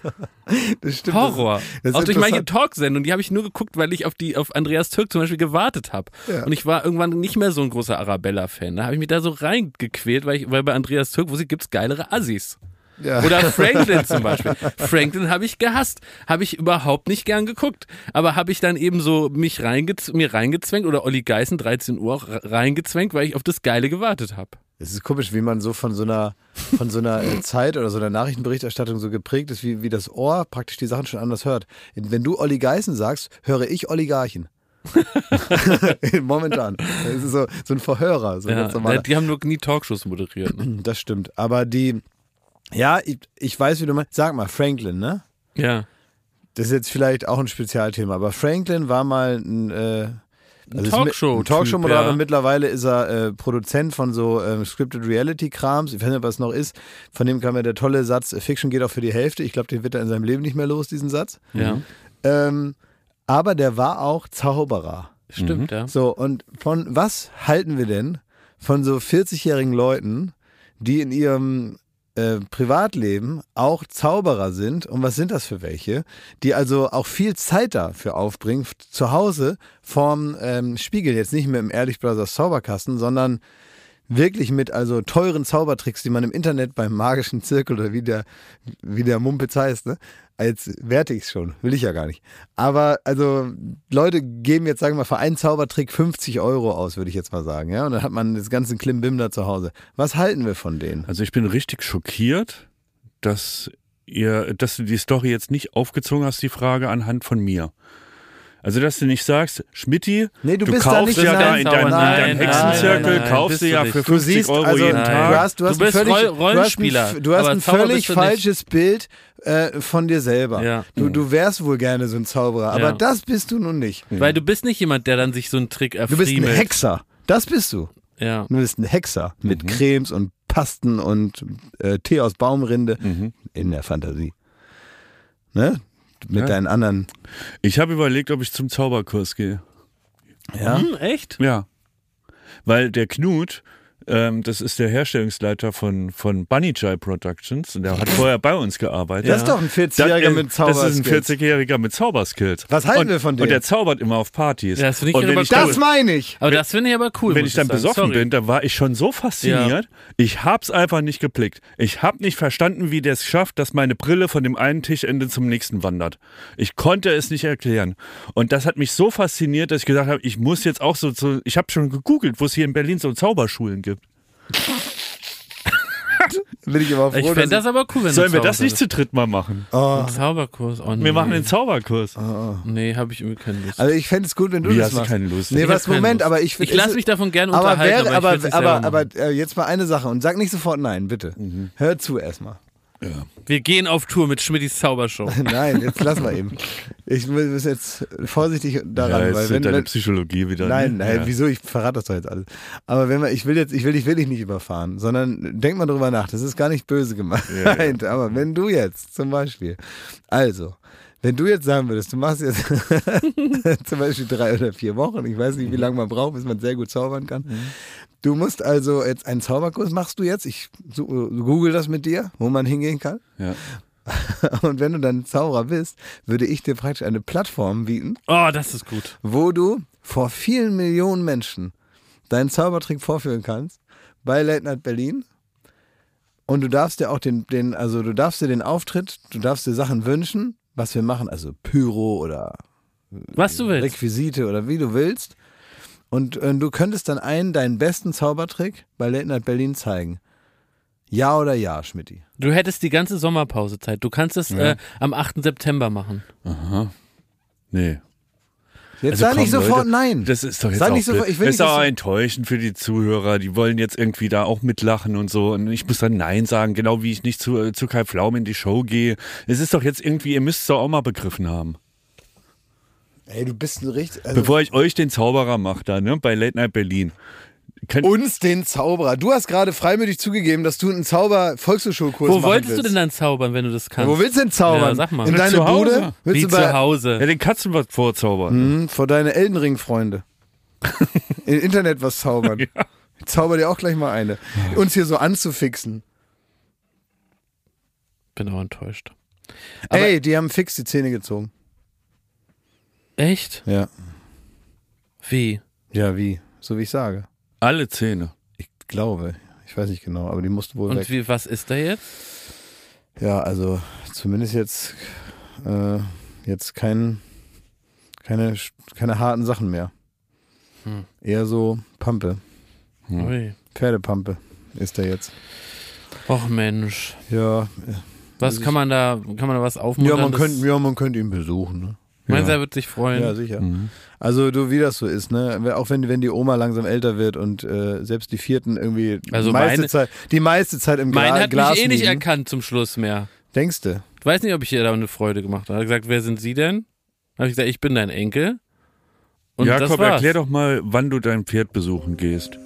Das stimmt. Horror. Das auch durch manche. Talksendungen, die habe ich nur geguckt, weil ich auf die auf Andreas Türk zum Beispiel gewartet habe. Ja. Und ich war irgendwann nicht mehr so ein großer Arabella-Fan. Da habe ich mich da so reingequält, weil, ich, weil bei Andreas Türk, wo sie gibt's geilere Assis. Ja. Oder Franklin zum Beispiel. Franklin habe ich gehasst. Habe ich überhaupt nicht gern geguckt. Aber habe ich dann eben so mich reingez mir reingezwängt oder Olli Geißen 13 Uhr auch reingezwängt, weil ich auf das Geile gewartet habe. Es ist komisch, wie man so von so einer, von so einer äh, Zeit oder so einer Nachrichtenberichterstattung so geprägt ist, wie, wie das Ohr praktisch die Sachen schon anders hört. Wenn du Olli Geißen sagst, höre ich Oligarchen. Momentan. Das ist so, so ein Verhörer. So Ja, die haben nur nie Talkshows moderiert. Ne? Das stimmt. Aber die, ja, ich, ich weiß, wie du meinst. Sag mal, Franklin, ne? Ja. Das ist jetzt vielleicht auch ein Spezialthema, aber Franklin war mal ein, äh, Also Talkshow. Talkshow-Moderator. ja. Mittlerweile ist er äh, Produzent von so ähm, Scripted Reality-Krams. Ich weiß nicht, was es noch ist. Von dem kam ja der tolle Satz, äh, Fiction geht auch für die Hälfte. Ich glaube, den wird er in seinem Leben nicht mehr los, diesen Satz. Ja, Ähm, aber der war auch Zauberer. stimmt, ja. So, und von was halten wir denn von so 40-jährigen Leuten, die in ihrem äh, Privatleben auch Zauberer sind? Und was sind das für welche? Die also auch viel Zeit dafür aufbringen, zu Hause vorm ähm, Spiegel, jetzt nicht mehr im Ehrlich Brothers Zauberkasten, sondern wirklich mit also teuren Zaubertricks, die man im Internet beim magischen Zirkel oder wie der, wie der Mumpitz heißt, ne? Als werte ich es schon, will ich ja gar nicht. Aber also Leute geben jetzt, sagen wir mal, für einen Zaubertrick 50 Euro aus, würde ich jetzt mal sagen, ja. Und dann hat man das ganze Klimbim da zu Hause. Was halten wir von denen? Also ich bin richtig schockiert, dass ihr, dass du die Story jetzt nicht aufgezogen hast, die Frage anhand von mir. Also, dass du nicht sagst, Schmidti, Nee, du du bist da kaufst nicht ja da in deinem, Nein, in deinem nein, Hexenzirkel, nein, nein, kaufst du du ja für Du 50 siehst, Euro also, jeden Nein. Tag. du hast, du Du hast ein bist völlig, Roll- du hast ein, Rollenspieler, du hast ein völlig du falsches Bild äh, von dir selber. Ja. Du, du wärst wohl gerne so ein Zauberer, aber Ja. das bist du nun nicht. Weil du bist nicht jemand, der dann sich so einen Trick Du bist ein erfriemelt. Hexer. Das bist du. Ja. Du bist ein Hexer mit Cremes und Pasten und äh, Tee aus Baumrinde Mhm. in der Fantasie. Ne? Mit Ja. deinen anderen. Ich habe überlegt, ob ich zum Zauberkurs gehe. Ja. Hm, echt? Ja. Weil der Knut, ähm, das ist der Herstellungsleiter von, von Bunny Jai Productions und der hat vorher bei uns gearbeitet. Das ist doch ein 40-Jähriger Das, äh, mit Zauberskills. Das ist ein 40-Jähriger mit Zauberskills. Was halten und, wir von dem? Und der zaubert immer auf Partys. Ja, das finde ich aber ich cool. Das meine ich. Aber das finde ich aber cool. wenn ich dann sagen. besoffen Sorry. bin, da war ich schon so fasziniert. Ich hab's einfach nicht geblickt. Ich hab nicht verstanden, wie der es schafft, dass meine Brille von dem einen Tischende zum nächsten wandert. Ich konnte es nicht erklären. Und das hat mich so fasziniert, dass ich gesagt habe, ich muss jetzt auch so, so ich habe schon gegoogelt, wo es hier in Berlin so Zauberschulen gibt. Bin ich aber froh, Ich fände das aber cool, wenn Sollen wir das nicht zu dritt mal machen? ich, oh, bist. Zauberkurs. Oh, nee. Wir machen den Zauberkurs. Nee, habe ich irgendwie keine Lust. Also ich fände es gut, wenn du Wie das hast machst. keine Lust? Nee, Ich was, Moment, Lust. aber ich ich lasse mich davon gerne aber, unterhalten, wer, aber, aber, aber, aber, äh, jetzt mal eine Sache und sag nicht sofort nein, bitte. Mhm. Hör zu erstmal. Wir gehen auf Tour mit Schmidtis Zaubershow. Nein, jetzt lass mal eben. Ich muss jetzt vorsichtig daran, ja, jetzt weil wenn, deine wenn Psychologie wieder. Nein, ne? nein, ja. wieso? Ich verrate das doch jetzt alles. Aber wenn man, ich will jetzt, ich will dich wirklich nicht überfahren, sondern denk mal drüber nach. Das ist gar nicht böse gemeint. Ja, ja. Aber wenn du jetzt zum Beispiel, also, wenn du jetzt sagen würdest, du machst jetzt zum Beispiel drei oder vier Wochen, ich weiß nicht, wie lange man braucht, bis man sehr gut zaubern kann. Du musst also jetzt einen Zauberkurs machst du jetzt. Ich google das mit dir, wo man hingehen kann. Ja. Und wenn du dann Zauberer bist, würde ich dir praktisch eine Plattform bieten, Oh, das ist gut. wo du vor vielen Millionen Menschen deinen Zaubertrick vorführen kannst bei Late Night Berlin. Und du darfst dir auch den, den, also du darfst dir den Auftritt, du darfst dir Sachen wünschen, was wir machen, also Pyro oder Was du willst. Requisite oder wie du willst. Und äh, du könntest dann einen, deinen besten Zaubertrick bei Late Night Berlin zeigen. Ja oder ja, Schmidti? Du hättest die ganze Sommerpausezeit. Du kannst es äh, am 8. September machen. Aha. Nee. Jetzt Also sag nicht sofort Leute, nein. Das ist doch jetzt Sag auch nicht sofort, ich will das nicht, ist auch enttäuschend für die Zuhörer. Die wollen jetzt irgendwie da auch mitlachen und so. Und ich muss dann Nein sagen, genau wie ich nicht zu, zu Kai Pflaum in die Show gehe. Es ist doch jetzt irgendwie, ihr müsst es doch auch mal begriffen haben. Ey, du bist ein richtig. Also Bevor ich euch den Zauberer mache da, ne, bei Late Night Berlin. Uns den Zauberer. Du hast gerade freimütig zugegeben, dass du einen Zauber-Volkshochschulkurs Wo machen wolltest willst. du denn dann zaubern, wenn du das kannst? Wo willst du denn zaubern? Ja, sag mal. In deine zu Hause. Bude? Willst Wie du bei, zu Hause. ja, den Katzen was vorzaubern. Hm, vor deine Elden Ring-Freunde. Im Internet was zaubern. Ich zauber dir auch gleich mal eine. Uns hier so anzufixen. Bin auch enttäuscht. Aber- Ey, die haben fix die Zähne gezogen. Echt? Ja. Wie? Ja, wie? So wie ich sage. Alle Zähne. Ich glaube. Ich weiß nicht genau, aber die mussten wohl Und weg. wie, was ist da jetzt? Ja, also zumindest jetzt, äh, jetzt kein, keine, keine harten Sachen mehr. Hm. Eher so Pampe. Ui. Pferdepampe ist da jetzt. Och Mensch. Ja, Was kann man da, kann man da was aufmuntern? ja, man könnte, ja, man könnte ihn besuchen. Ne? Meinst du, Ja. er wird sich freuen? Ja, sicher. Mhm. Also du, wie das so ist, ne? Auch wenn, wenn die Oma langsam älter wird und äh, selbst die Vierten irgendwie Also die, meiste meine- Zeit, die meiste Zeit im Gra Mein hat Glas mich eh nicht liegen. erkannt zum Schluss mehr. Denkst du? Ich weiß nicht, ob ich ihr da eine Freude gemacht habe. Er hat gesagt, wer sind Sie denn? Habe ich gesagt, ich bin dein Enkel. Und das Jakob, war's. erklär doch mal, wann du dein Pferd besuchen gehst.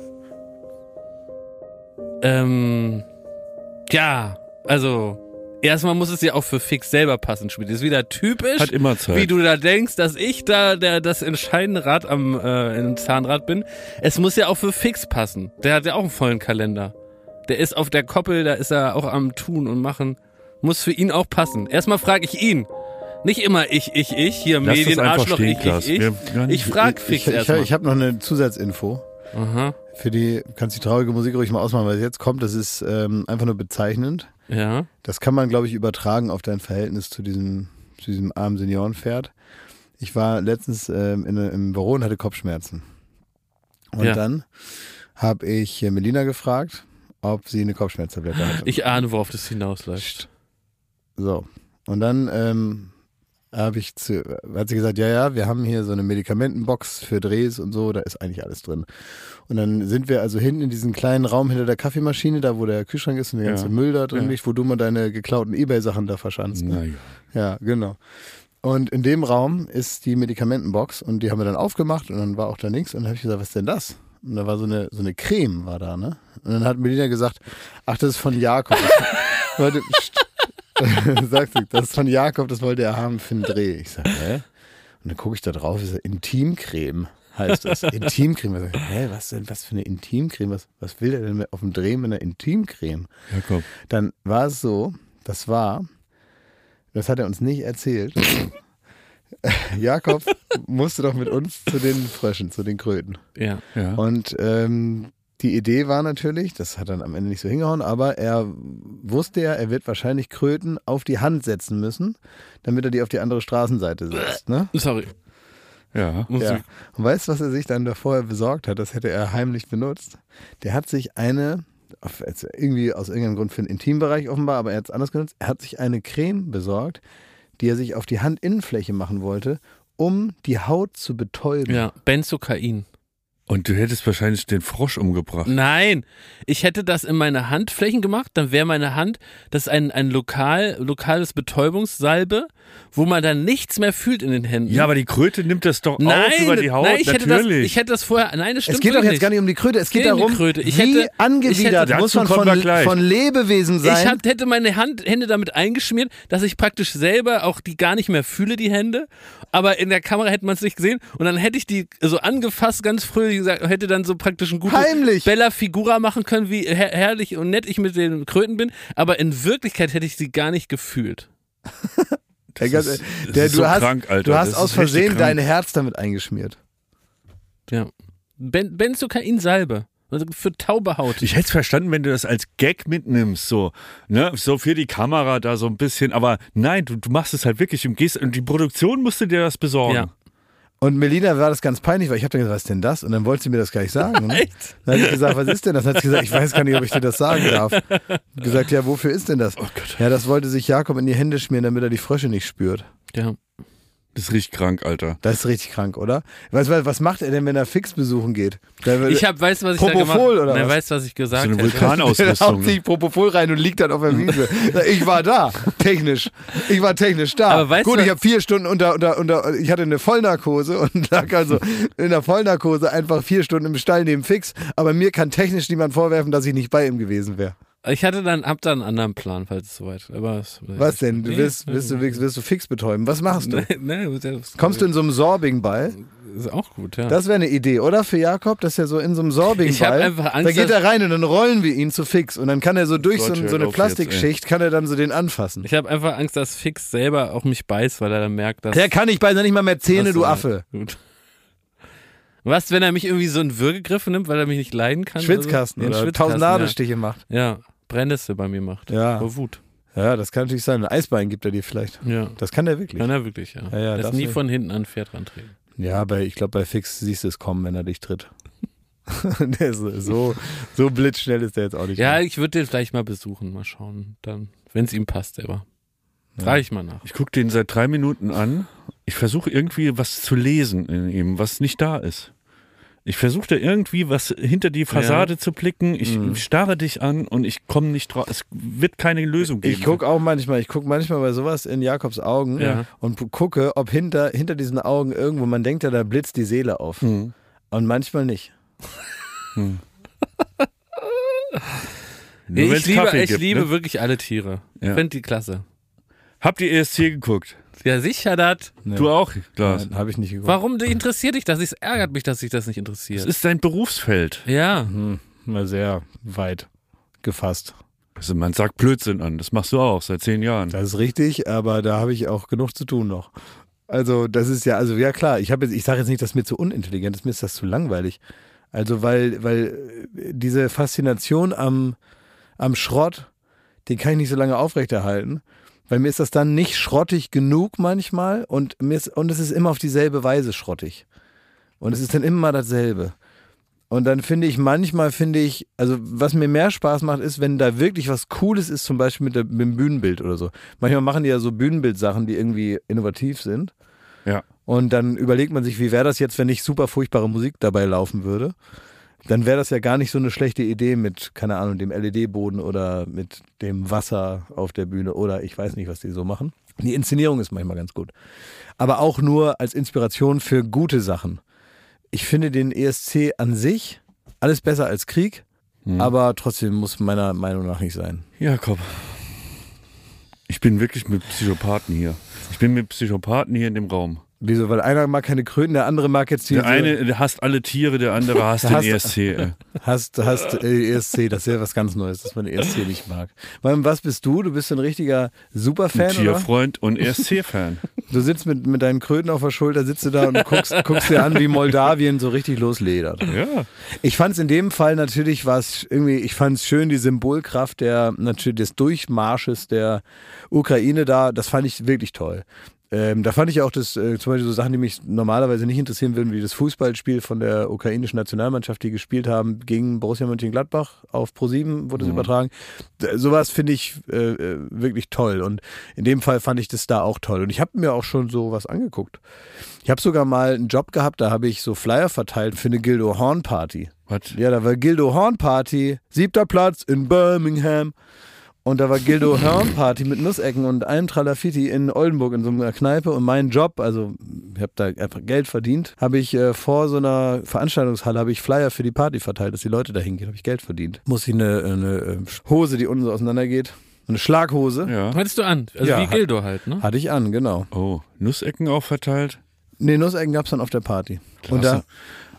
Ähm, ja, also erstmal muss es ja auch für Fix selber passen. Schmidt. Das ist wieder typisch, Hat immer Zeit. wie du da denkst, dass ich da der, das entscheidende Rad am äh, im Zahnrad bin. Es muss ja auch für Fix passen. Der hat ja auch einen vollen Kalender. Der ist auf der Koppel, da ist er auch am Tun und Machen. Muss für ihn auch passen. Erstmal frage ich ihn. Nicht immer ich, ich, ich, hier Lass Medienarschloch, stehen, ich, ich, ich. Wir- Ich frag Ich, Fix ich, erstmal. ich habe noch eine Zusatzinfo. Aha, Für die kannst du die traurige Musik ruhig mal ausmachen, weil es jetzt kommt. Das ist ähm, einfach nur bezeichnend. ja. Das kann man, glaube ich, übertragen auf dein Verhältnis zu diesem, zu diesem armen Seniorenpferd. Ich war letztens ähm, in, im Büro und hatte Kopfschmerzen. Und Ja. dann habe ich äh, Melina gefragt, ob sie eine Kopfschmerztablette hat. Ich ahne, worauf das hinausläuft. So. Und dann ähm, habe ich zu, hat sie gesagt, ja, ja, wir haben hier so eine Medikamentenbox für Drehs und so, da ist eigentlich alles drin. Und dann sind wir also hinten in diesem kleinen Raum hinter der Kaffeemaschine, da wo der Kühlschrank ist und der Ja. ganze Müll da drin Ja. liegt, wo du mal deine geklauten Ebay-Sachen da verschanzt. Ne? Ja, genau. Und in dem Raum ist die Medikamentenbox und die haben wir dann aufgemacht und dann war auch da nichts und dann habe ich gesagt, was ist denn das? Und da war so eine, so eine Creme war da, ne? Und dann hat Melina gesagt, ach, das ist von Jakob. Warte, sagt sie, das ist von Jakob, das wollte er haben für einen Dreh. Ich sage, hä? Und dann gucke ich da drauf, ist Intimcreme heißt das. Intimcreme. Ich sag, hä, was denn, was für eine Intimcreme? Was, was will der denn mit- auf dem Dreh mit einer Intimcreme? Jakob. Dann war es so, das war, das hat er uns nicht erzählt. Jakob musste doch mit uns zu den Fröschen, zu den Kröten. Ja. Ja. Und ähm, die Idee war natürlich, das hat dann am Ende nicht so hingehauen, aber er wusste ja, er wird wahrscheinlich Kröten auf die Hand setzen müssen, damit er die auf die andere Straßenseite setzt. Ne? Sorry. ja. Muss Ja. Und weißt du, was er sich dann davor besorgt hat? Das hätte er heimlich benutzt. Der hat sich eine, irgendwie aus irgendeinem Grund für den Intimbereich offenbar, aber er hat es anders genutzt. Er hat sich eine Creme besorgt, die er sich auf die Handinnenfläche machen wollte, um die Haut zu betäuben. Ja, Benzokain. Und du hättest wahrscheinlich den Frosch umgebracht. Nein, ich hätte das in meine Handflächen gemacht, dann wäre meine Hand, das ist ein, ein lokal, lokales Betäubungssalbe, wo man dann nichts mehr fühlt in den Händen. Ja, aber die Kröte nimmt das doch nein, auf über die Haut. nein, ich hätte, das, Natürlich. ich hätte das vorher, nein, das stimmt Es geht doch jetzt gar nicht um die Kröte, es geht Geht um die darum, Kröte. Ich wie hätte- angewidert ich hätte- muss man von, von Lebewesen sein. Ich hab, hätte meine Hand, Hände damit eingeschmiert, dass ich praktisch selber auch die gar nicht mehr fühle, die Hände. Aber in der Kamera hätte man es nicht gesehen. Und dann hätte ich die so angefasst, ganz fröhlich gesagt, hätte dann so praktisch ein gutes Heimlich. Bella Figura machen können, wie her herrlich und nett ich mit den Kröten bin. Aber in Wirklichkeit hätte ich sie gar nicht gefühlt. Der, ist- der, du so hast, krank, Alter. du hast Das aus Versehen dein Herz damit eingeschmiert. Ja. Ben, Benzokain-Salbe. Also für taube Haut. Ich hätte es verstanden, wenn du das als Gag mitnimmst, so, ne, so für die Kamera da so ein bisschen, aber nein, du, du machst es halt wirklich und gehst, und die Produktion musste dir das besorgen. Ja. Und Melina war das ganz peinlich, weil ich habe dann gesagt, was ist denn das? Und dann wollte sie mir das gleich sagen. Ne? Dann habe ich gesagt, was ist denn das? Dann hat sie gesagt, ich weiß gar nicht, ob ich dir das sagen darf. gesagt, ja, wofür ist denn das? Oh Gott. Ja, das wollte sich Jakob in die Hände schmieren, damit er die Frösche nicht spürt. ja. Das ist richtig krank, Alter. Das ist richtig krank, oder? Was, was, was macht er denn, wenn er fix besuchen geht? Der, Ich hab, weißt du, was ich da Propofol gemacht oder Na, was? weißt du, was ich gesagt So eine Vulkanausrüstung. haut sich Propofol rein und liegt dann auf der Wiese. Ich war da, technisch. Ich war technisch da. Aber weißt Gut, du- ich habe vier Stunden unter, unter, unter, ich hatte eine Vollnarkose und lag also in der Vollnarkose einfach vier Stunden im Stall neben Fix. Aber mir kann technisch niemand vorwerfen, dass ich nicht bei ihm gewesen wäre. Ich hatte dann, hab da einen anderen Plan, falls es soweit. Aber es, Was denn? Du willst, willst, du, willst, willst du Fix betäuben? Was machst du? Nee, nee, Kommst du in so einem Sorbing-Ball? Ist auch gut, ja. Das wäre eine Idee, oder? Für Jakob, dass er so in so einem Sorbing-Ball. Da geht er rein und dann rollen wir ihn zu Fix. Und dann kann er so durch Gott, so, so eine auf jetzt, Plastikschicht, kann er dann so den anfassen. ich habe einfach Angst, dass Fix selber auch mich beißt, weil er dann merkt, dass. Der kann nicht bei, nicht mal mehr Zähne, du Affe. Gut. Was, wenn er mich irgendwie so einen Würgegriff nimmt, weil er mich nicht leiden kann? Schwitzkasten oder so? Oder tausend Schwitzkasten, Nadelstiche macht. Ja, ja. Brennnessel bei mir macht. Ja. Vor Wut. Ja, das kann natürlich sein. Ein Eisbein gibt er dir vielleicht. Ja. Das kann er wirklich. Kann er wirklich, ja. Ja, ja, darfst nie von hinten an ein Pferd rantreten. Ja, aber ich glaube, bei Fix siehst du es kommen, wenn er dich tritt. der ist so, so blitzschnell ist der jetzt auch nicht. Ja, mehr. ich würde den vielleicht mal besuchen, mal schauen. Dann, wenn es ihm passt, selber. Frage ich mal nach. Ich gucke den seit drei Minuten an. Ich versuche irgendwie was zu lesen in ihm, was nicht da ist. Ich versuche da irgendwie was hinter die Fassade zu blicken. Ich starre dich an und ich komme nicht drauf. Es wird keine Lösung geben. Ich gucke auch manchmal, ich gucke manchmal bei sowas in Jakobs Augen Ja. und gucke, ob hinter, hinter diesen Augen irgendwo, man denkt ja, da blitzt die Seele auf. Mhm. Und manchmal nicht. Nur wenn's ich liebe, Kaffee ich gibt, liebe ne? wirklich alle Tiere. Ja. Ich finde die klasse. Habt ihr ESC geguckt? Ja, sicher das. Du auch, Klaas. Habe ich nicht geguckt. Warum interessiert dich das? Es ärgert mich, dass sich das nicht interessiert. Es ist dein Berufsfeld. ja. Hm, mal sehr weit gefasst. Also man sagt Blödsinn an. Das machst du auch seit zehn Jahren. Das ist richtig, aber da habe ich auch genug zu tun noch. Also das ist ja, also ja klar, ich habe jetzt, ich sage jetzt nicht, dass mir zu unintelligent ist, mir ist das zu langweilig. Also weil, weil äh, diese Faszination am, am Schrott, den kann ich nicht so lange aufrechterhalten, weil mir ist das dann nicht schrottig genug manchmal und mir ist, und es ist immer auf dieselbe Weise schrottig. Und es ist dann immer dasselbe. Und dann finde ich, manchmal finde ich, also was mir mehr Spaß macht, ist, wenn da wirklich was Cooles ist, zum Beispiel mit, der, mit dem Bühnenbild oder so. Manchmal machen die ja so Bühnenbildsachen, die irgendwie innovativ sind. Ja. Und dann überlegt man sich, wie wäre das jetzt, wenn nicht super furchtbare Musik dabei laufen würde. Dann wäre das ja gar nicht so eine schlechte Idee mit, keine Ahnung, dem LED-Boden oder mit dem Wasser auf der Bühne oder ich weiß nicht, was die so machen. Die Inszenierung ist manchmal ganz gut. Aber auch nur als Inspiration für gute Sachen. Ich finde den ESC an sich alles besser als Krieg, aber trotzdem muss meiner Meinung nach nicht sein. Jakob. Ich bin wirklich mit Psychopathen hier. Ich bin mit Psychopathen hier in dem Raum. Wieso? Weil einer mag keine Kröten, der andere mag jetzt diese... Der eine hasst alle Tiere, der andere hasst den Hasst- ESC. Hast, hast äh, ESC, das ist ja was ganz Neues, dass man ESC nicht mag. Was bist du? Du bist ein richtiger Superfan, oder? Tierfreund und ESC-Fan. Du sitzt mit, mit deinen Kröten auf der Schulter, sitzt du da und guckst, guckst dir an, wie Moldawien so richtig losledert. Ja. Ich fand es in dem Fall natürlich was irgendwie, ich fand es schön, die Symbolkraft der natürlich des Durchmarsches der Ukraine da, das fand ich wirklich toll. Ähm, da fand ich auch das, äh, zum Beispiel so Sachen, die mich normalerweise nicht interessieren würden, wie das Fußballspiel von der ukrainischen Nationalmannschaft, die gespielt haben gegen Borussia Mönchengladbach auf Pro7 wurde es übertragen. D- Sowas finde ich äh, äh, wirklich toll und in dem Fall fand ich das da auch toll und ich habe mir auch schon sowas angeguckt. Ich habe sogar mal einen Job gehabt, da habe ich so Flyer verteilt für eine Gildo Horn Party. Was? Ja, da war Gildo Horn Party, siebter Platz in Birmingham. Und da war Gildo Horn Party mit Nussecken und allem Tralafiti in Oldenburg in so einer Kneipe. Und mein Job, also ich habe da einfach Geld verdient, habe ich äh, vor so einer Veranstaltungshalle habe ich Flyer für die Party verteilt, dass die Leute da hingehen. Habe ich Geld verdient. Muss ich eine, eine äh, Hose, die unten so auseinandergeht, eine Schlaghose, Ja. Hattest du an? Also Ja, wie Gildo halt, ne? hatte ich an, genau. Oh, Nussecken auch verteilt. Nee, Nussecken gab es dann auf der Party. Und da, Klasse.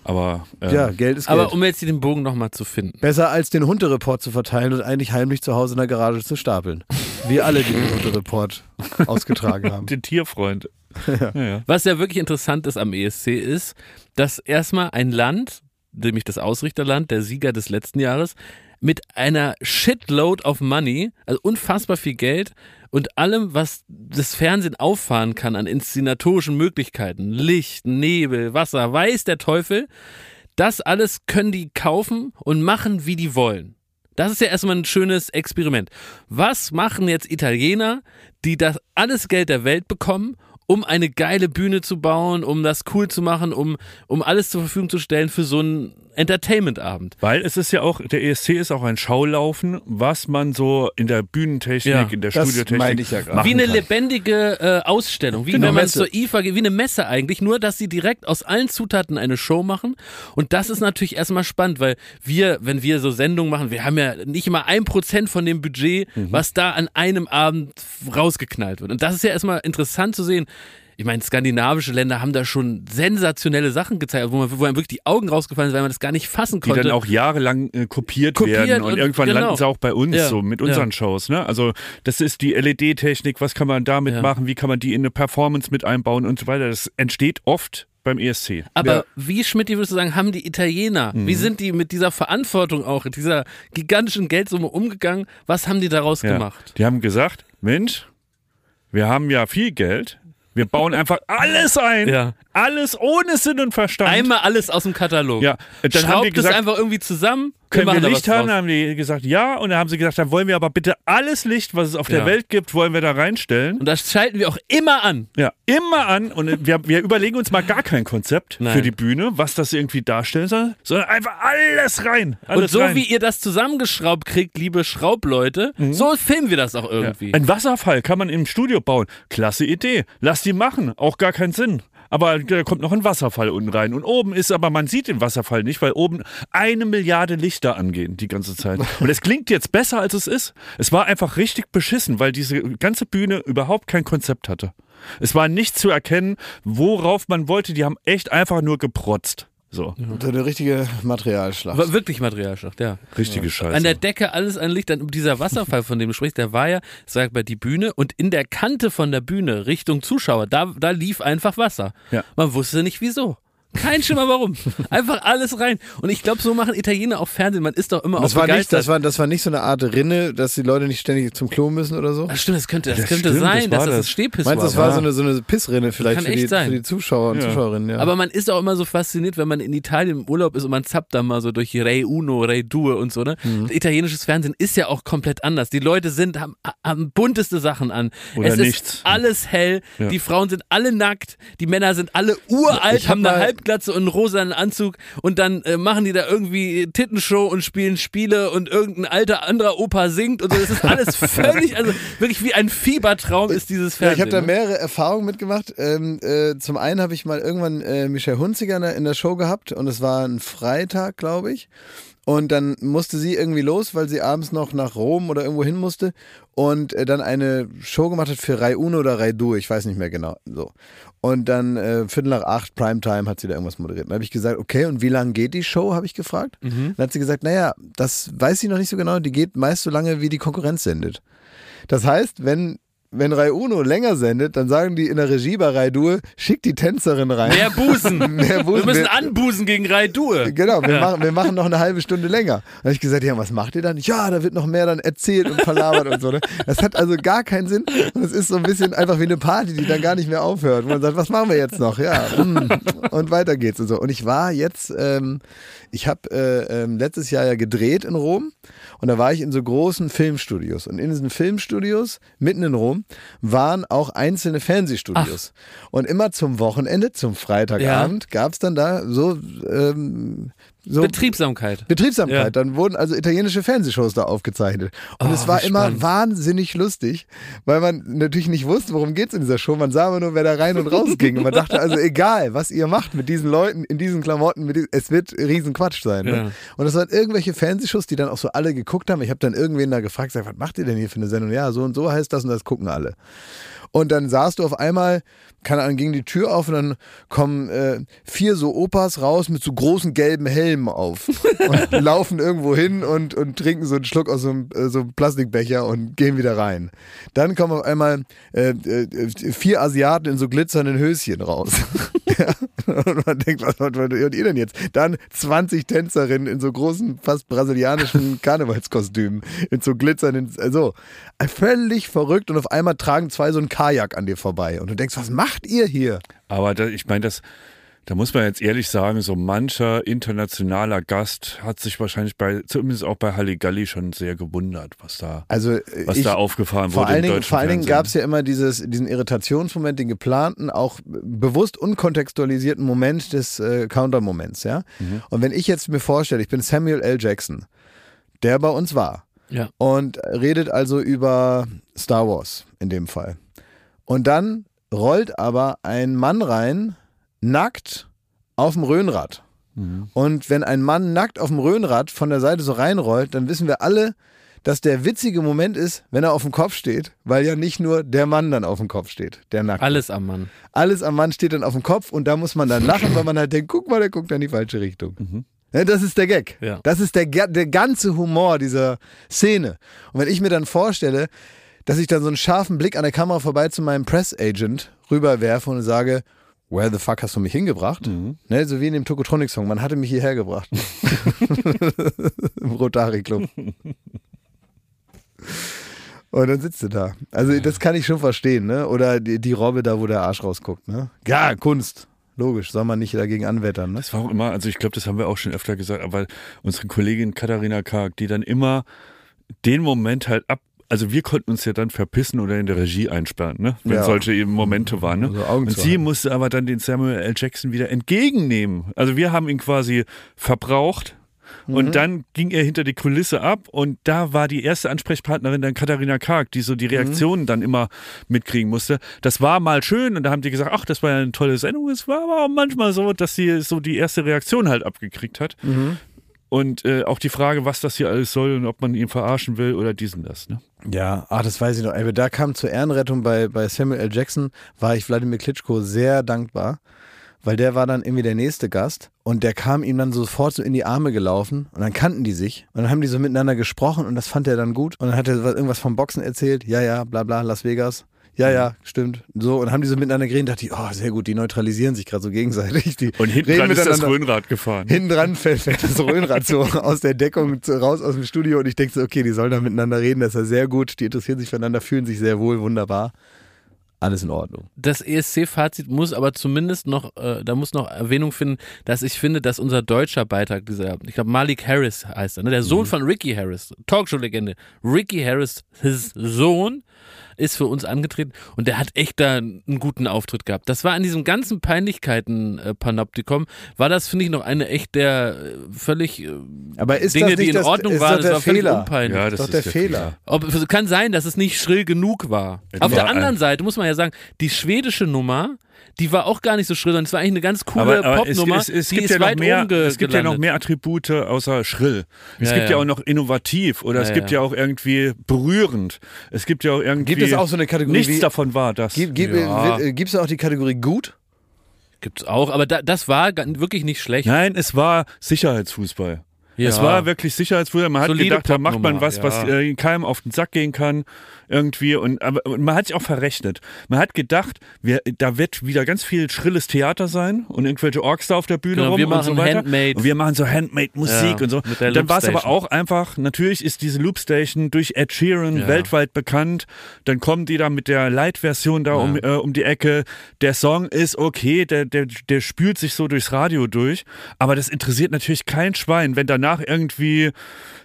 Aber äh, ja, Geld ist Geld. Aber um jetzt hier den Bogen nochmal zu finden. Besser als den Hundereport zu verteilen und eigentlich heimlich zu Hause in der Garage zu stapeln. Wir alle, die den Hundereport ausgetragen haben. den Tierfreund. Ja. Ja, Was ja wirklich interessant ist am ESC ist, dass erstmal ein Land, nämlich das Ausrichterland, der Sieger des letzten Jahres, mit einer Shitload of Money, also unfassbar viel Geld und allem, was das Fernsehen auffahren kann an inszenatorischen Möglichkeiten, Licht, Nebel, Wasser, weiß der Teufel, das alles können die kaufen und machen, wie die wollen. Das ist ja erstmal ein schönes Experiment. Was machen jetzt Italiener, die das alles Geld der Welt bekommen, um eine geile Bühne zu bauen, um das cool zu machen, um, um alles zur Verfügung zu stellen für so einen Entertainment-Abend? Weil es ist ja auch, der ESC ist auch ein Schaulaufen, was man so in der Bühnentechnik, Ja, in der das Studiotechnik meinte ich ja gerade. Wie eine kann. lebendige äh, Ausstellung, wie Genau, wenn man Messe. zur IFA geht, wie eine Messe eigentlich, nur dass sie direkt aus allen Zutaten eine Show machen. Und das ist natürlich erstmal spannend, weil wir, wenn wir so Sendungen machen, wir haben ja nicht mal ein Prozent von dem Budget, was da an einem Abend rausgeknallt wird. Und das ist ja erstmal interessant zu sehen. Ich meine, skandinavische Länder haben da schon sensationelle Sachen gezeigt, wo, man, wo einem wirklich die Augen rausgefallen sind, weil man das gar nicht fassen die konnte. dann auch jahrelang äh, kopiert, Kopiert werden und, und- irgendwann genau. landen sie auch bei uns Ja, so mit ja. unseren Shows. Ne? Also das ist die LED-Technik, was kann man damit Ja. machen, wie kann man die in eine Performance mit einbauen und so weiter. Das entsteht oft beim ESC. Aber Ja. wie, Schmidt, würdest du sagen, haben die Italiener, wie sind die mit dieser Verantwortung auch, dieser gigantischen Geldsumme umgegangen? Was haben die daraus Ja. gemacht? Die haben gesagt, Mensch, wir haben ja viel Geld, Wir bauen einfach alles ein. Ja. Alles ohne Sinn und Verstand. Einmal alles aus dem Katalog. Ja, dann haben Schraubt wir gesagt- es einfach irgendwie zusammen. können wir was Licht haben? draus. Dann haben die gesagt, ja. Und dann haben sie gesagt, dann wollen wir aber bitte alles Licht, was es auf der Ja. Welt gibt, wollen wir da reinstellen. Und das schalten wir auch immer an. Ja, immer an. Und wir, wir überlegen uns mal gar kein Konzept Nein. für die Bühne, was das irgendwie darstellen soll, sondern einfach alles rein. Alles Und so rein. wie ihr das zusammengeschraubt kriegt, liebe Schraubleute, so filmen wir das auch irgendwie. Ein Wasserfall kann man im Studio bauen. Klasse Idee. Lass die machen. Auch gar keinen Sinn. Aber da kommt noch ein Wasserfall unten rein. Und oben ist aber, man sieht den Wasserfall nicht, weil oben eine Milliarde Lichter angehen die ganze Zeit. Und es klingt jetzt besser, als es ist. Es war einfach richtig beschissen, weil diese ganze Bühne überhaupt kein Konzept hatte. Es war nicht zu erkennen, worauf man wollte. Die haben echt einfach nur geprotzt. So. So eine richtige Materialschlacht. War wirklich Materialschlacht, ja. Richtige Scheiße. An der Decke alles an Licht. Dann dieser Wasserfall, von dem du sprichst, der war ja, sag mal, die Bühne und in der Kante von der Bühne Richtung Zuschauer, da, da lief einfach Wasser. Ja. Man wusste nicht wieso. Kein Schimmer warum. Einfach alles rein. Und ich glaube, so machen Italiener auch Fernsehen. Man ist doch immer Das auch war, nicht, das, war, das war nicht so eine Art Rinne, dass die Leute nicht ständig zum Klo müssen oder so? Ach, stimmt, das könnte, das Das könnte stimmt, sein, das dass war das ein das. Stehpiss Meinst du, war. das war so eine, so eine Pissrinne vielleicht für die, für die Zuschauer und Ja. Zuschauerinnen? Ja. Aber man ist auch immer so fasziniert, wenn man in Italien im Urlaub ist und man zappt da mal so durch Rei Uno, Rei Due und so, ne? Mhm. Italienisches Fernsehen ist ja auch komplett anders. Die Leute sind, haben, haben bunteste Sachen an. Oder es nichts. ist alles hell, Ja. die Frauen sind alle nackt, die Männer sind alle uralt, Ich hab haben eine mal- Halbglatze und einen rosanen Anzug und dann äh, machen die da irgendwie Tittenshow und spielen Spiele und irgendein alter anderer Opa singt und so. Das ist alles völlig, also wirklich wie ein Fiebertraum ist dieses Ja, Fernsehen. ich habe da ne? mehrere Erfahrungen mitgemacht. Ähm, äh, zum einen habe ich mal irgendwann äh, Michelle Hunziger in der, in der Show gehabt und es war ein Freitag, glaube ich. Und dann musste sie irgendwie los, weil sie abends noch nach Rom oder irgendwo hin musste und äh, dann eine Show gemacht hat für Rai Uno oder Rai Due, ich weiß nicht mehr genau. So. Und dann äh, Viertel nach acht, Primetime, hat sie da irgendwas moderiert. Dann habe ich gesagt, okay, und wie lange geht die Show, habe ich gefragt. Dann hat sie gesagt, naja, das weiß sie noch nicht so genau, die geht meist so lange, wie die Konkurrenz sendet. Das heißt, wenn, wenn Rai Uno länger sendet, dann sagen die in der Regie bei Rai Due, schick die Tänzerin rein. Mehr Busen. Mehr Busen. Wir müssen anbusen gegen Rai Due. Genau, wir, machen, wir machen noch eine halbe Stunde länger. Dann habe ich gesagt, ja, was macht ihr dann? Ja, da wird noch mehr dann erzählt und verlabert und so. Ne? Das hat also gar keinen Sinn. Und es ist so ein bisschen einfach wie eine Party, die dann gar nicht mehr aufhört. Wo man sagt, was machen wir jetzt noch? Ja, mm, und weiter geht's und so. Und ich war jetzt, ähm, ich habe äh, ähm, letztes Jahr ja gedreht in Rom und da war ich in so großen Filmstudios. Und in diesen Filmstudios, mitten in Rom, waren auch einzelne Fernsehstudios. Und immer zum Wochenende, zum Freitagabend, gab's dann da so, ähm, so Betriebsamkeit. Betriebsamkeit. Ja. Dann wurden also italienische Fernsehshows da aufgezeichnet. Und Oh, es war immer spannend. wahnsinnig lustig, weil man natürlich nicht wusste, worum geht's in dieser Show. Man sah immer nur, wer da rein und raus ging. Und man dachte also, egal, was ihr macht mit diesen Leuten, in diesen Klamotten, diesen, es wird riesen Quatsch sein. Ne? Ja. Und das waren irgendwelche Fernsehshows, die dann auch so alle geguckt haben. Ich habe dann irgendwen da gefragt, sag, was macht ihr denn hier für eine Sendung? Ja, so und so heißt das und das gucken alle. Und dann saßt du auf einmal, keine Ahnung, ging die Tür auf und dann kommen äh, vier so Opas raus mit so großen gelben Helmen auf und laufen irgendwo hin und, und trinken so einen Schluck aus so einem, äh, so einem Plastikbecher und gehen wieder rein. Dann kommen auf einmal äh, äh, vier Asiaten in so glitzernden Höschen raus. ja. Und man denkt, was, hört ihr denn jetzt? Dann 20 Tänzerinnen in so großen, fast brasilianischen Karnevalskostümen, in so glitzernden, also völlig verrückt und auf einmal tragen zwei so einen Kajak an dir vorbei und du denkst, was macht ihr hier? Aber da, ich meine, das, da muss man jetzt ehrlich sagen, so mancher internationaler Gast hat sich wahrscheinlich bei, zumindest auch bei Halligalli schon sehr gewundert, was da, Also was ich, da aufgefahren vor wurde allen im Dingen, deutschen vor allen Dingen gab es ja immer dieses, diesen Irritationsmoment, den geplanten, auch bewusst unkontextualisierten Moment des äh, Counter-Moments, ja. Mhm. Und wenn ich jetzt mir vorstelle, ich bin Samuel L. Jackson, der bei uns war, Ja. und redet also über Star Wars in dem Fall. Und dann rollt aber ein Mann rein, nackt auf dem Röhnrad. Und wenn ein Mann nackt auf dem Röhnrad von der Seite so reinrollt, dann wissen wir alle, dass der witzige Moment ist, wenn er auf dem Kopf steht, weil ja nicht nur der Mann dann auf dem Kopf steht, der nackt. Alles am Mann. Alles am Mann steht dann auf dem Kopf und da muss man dann lachen, weil man halt denkt, guck mal, der guckt in die falsche Richtung. Ja, das ist der Gag. Ja. Das ist der, der ganze Humor dieser Szene. Und wenn ich mir dann vorstelle, dass ich dann so einen scharfen Blick an der Kamera vorbei zu meinem Press Agent rüberwerfe und sage, Where the fuck hast du mich hingebracht? Ne, so wie in dem Tokotronic-Song, man hatte mich hierher gebracht. Im Rotary Club. Und dann sitzt du da. Also das kann ich schon verstehen, ne? Oder die, die Robbe da, wo der Arsch rausguckt, ne? Ja, Kunst. Logisch, soll man nicht dagegen anwettern, ne? Das war auch immer, also ich glaube, das haben wir auch schon öfter gesagt, aber unsere Kollegin Katharina Karg, die dann immer den Moment halt ab, also wir konnten uns ja dann verpissen oder in der Regie einsperren, ne? Wenn Ja. solche eben Momente waren, ne? Also Und sie halten. musste aber dann den Samuel L. Jackson wieder entgegennehmen. Also wir haben ihn quasi verbraucht. Mhm. Und dann ging er hinter die Kulisse ab und da war die erste Ansprechpartnerin dann Katharina Karg, die so die Mhm. Reaktionen dann immer mitkriegen musste. Das war mal schön und da haben die gesagt, ach, das war ja eine tolle Sendung. Es war aber auch manchmal so, dass sie so die erste Reaktion halt abgekriegt hat. Mhm. Und äh, auch die Frage, was das hier alles soll und ob man ihn verarschen will oder diesen das. Ne? Ja, ach, das weiß ich noch. Da kam zur Ehrenrettung bei, bei Samuel L. Jackson, war ich Wladimir Klitschko sehr dankbar, weil der war dann irgendwie der nächste Gast und der kam ihm dann sofort so in die Arme gelaufen und dann kannten die sich und dann haben die so miteinander gesprochen und das fand er dann gut und dann hat er was- irgendwas vom Boxen erzählt, ja, ja, bla bla, Las Vegas. Ja, ja, stimmt. So, und haben die so miteinander geredet, dachte ich, oh, sehr gut, die neutralisieren sich gerade so gegenseitig. Die Und hinten dran ist das. Röhnrad gefahren. Hinten dran fällt, fällt das Röhnrad so aus der Deckung raus aus dem Studio und ich denke so, okay, die sollen da miteinander reden, das ist ja sehr gut, die interessieren sich füreinander, fühlen sich sehr wohl, wunderbar. Alles in Ordnung. Das ESC-Fazit muss aber zumindest noch, äh, da muss noch Erwähnung finden, dass ich finde, dass unser deutscher Beitrag, dieser, ich glaube Malik Harris heißt er, ne? der Sohn von Ricky Harris, Talkshow-Legende. Ricky Harris, his Sohn, ist für uns angetreten und der hat echt da einen guten Auftritt gehabt. Das war an diesem ganzen Peinlichkeiten-Panoptikum, war das, finde ich, noch eine echt der äh, völlig äh, Aber ist Dinge, das nicht die in das, Ordnung ist waren, doch das der war völlig Fehler. unpeinlich. Ja, Das das ist doch ist der der Fehler. Ob, es kann sein, dass es nicht schrill genug war. Auf der anderen Seite muss man ja sagen, die schwedische Nummer, die war auch gar nicht so schrill, sondern es war eigentlich eine ganz coole Aber, aber es, Popnummer. es, es die gibt ist ja noch weit mehr, oben ge es gibt ja noch mehr Attribute außer schrill. Es Ja, gibt ja. ja. auch noch innovativ oder es Ja, gibt ja. ja auch irgendwie berührend. Es gibt ja auch irgendwie Gibt es auch so eine Kategorie nichts wie- davon war das. Gibt gibt ja. äh, gibt's auch die Kategorie gut? Gibt's auch, aber da, das war wirklich nicht schlecht. Nein, es war Sicherheitsfußball. Ja. Es war wirklich Sicherheitsfußball. Man hat Solide gedacht, da macht man was, was ja. äh, keinem auf den Sack gehen kann. Irgendwie. Und, aber, und man hat sich auch verrechnet. Man hat gedacht, wir, da wird wieder ganz viel schrilles Theater sein und irgendwelche Orks da auf der Bühne Genau, rum wir und so machen weiter. Handmade. Und wir machen so Handmade-Musik Ja, und so. Und dann war es aber auch einfach, natürlich ist diese Loopstation durch Ed Sheeran Ja. weltweit bekannt. Dann kommen die da mit der Light-Version da um, äh, um die Ecke. Der Song ist okay, der, der, der spült sich so durchs Radio durch. Aber das interessiert natürlich kein Schwein, wenn danach irgendwie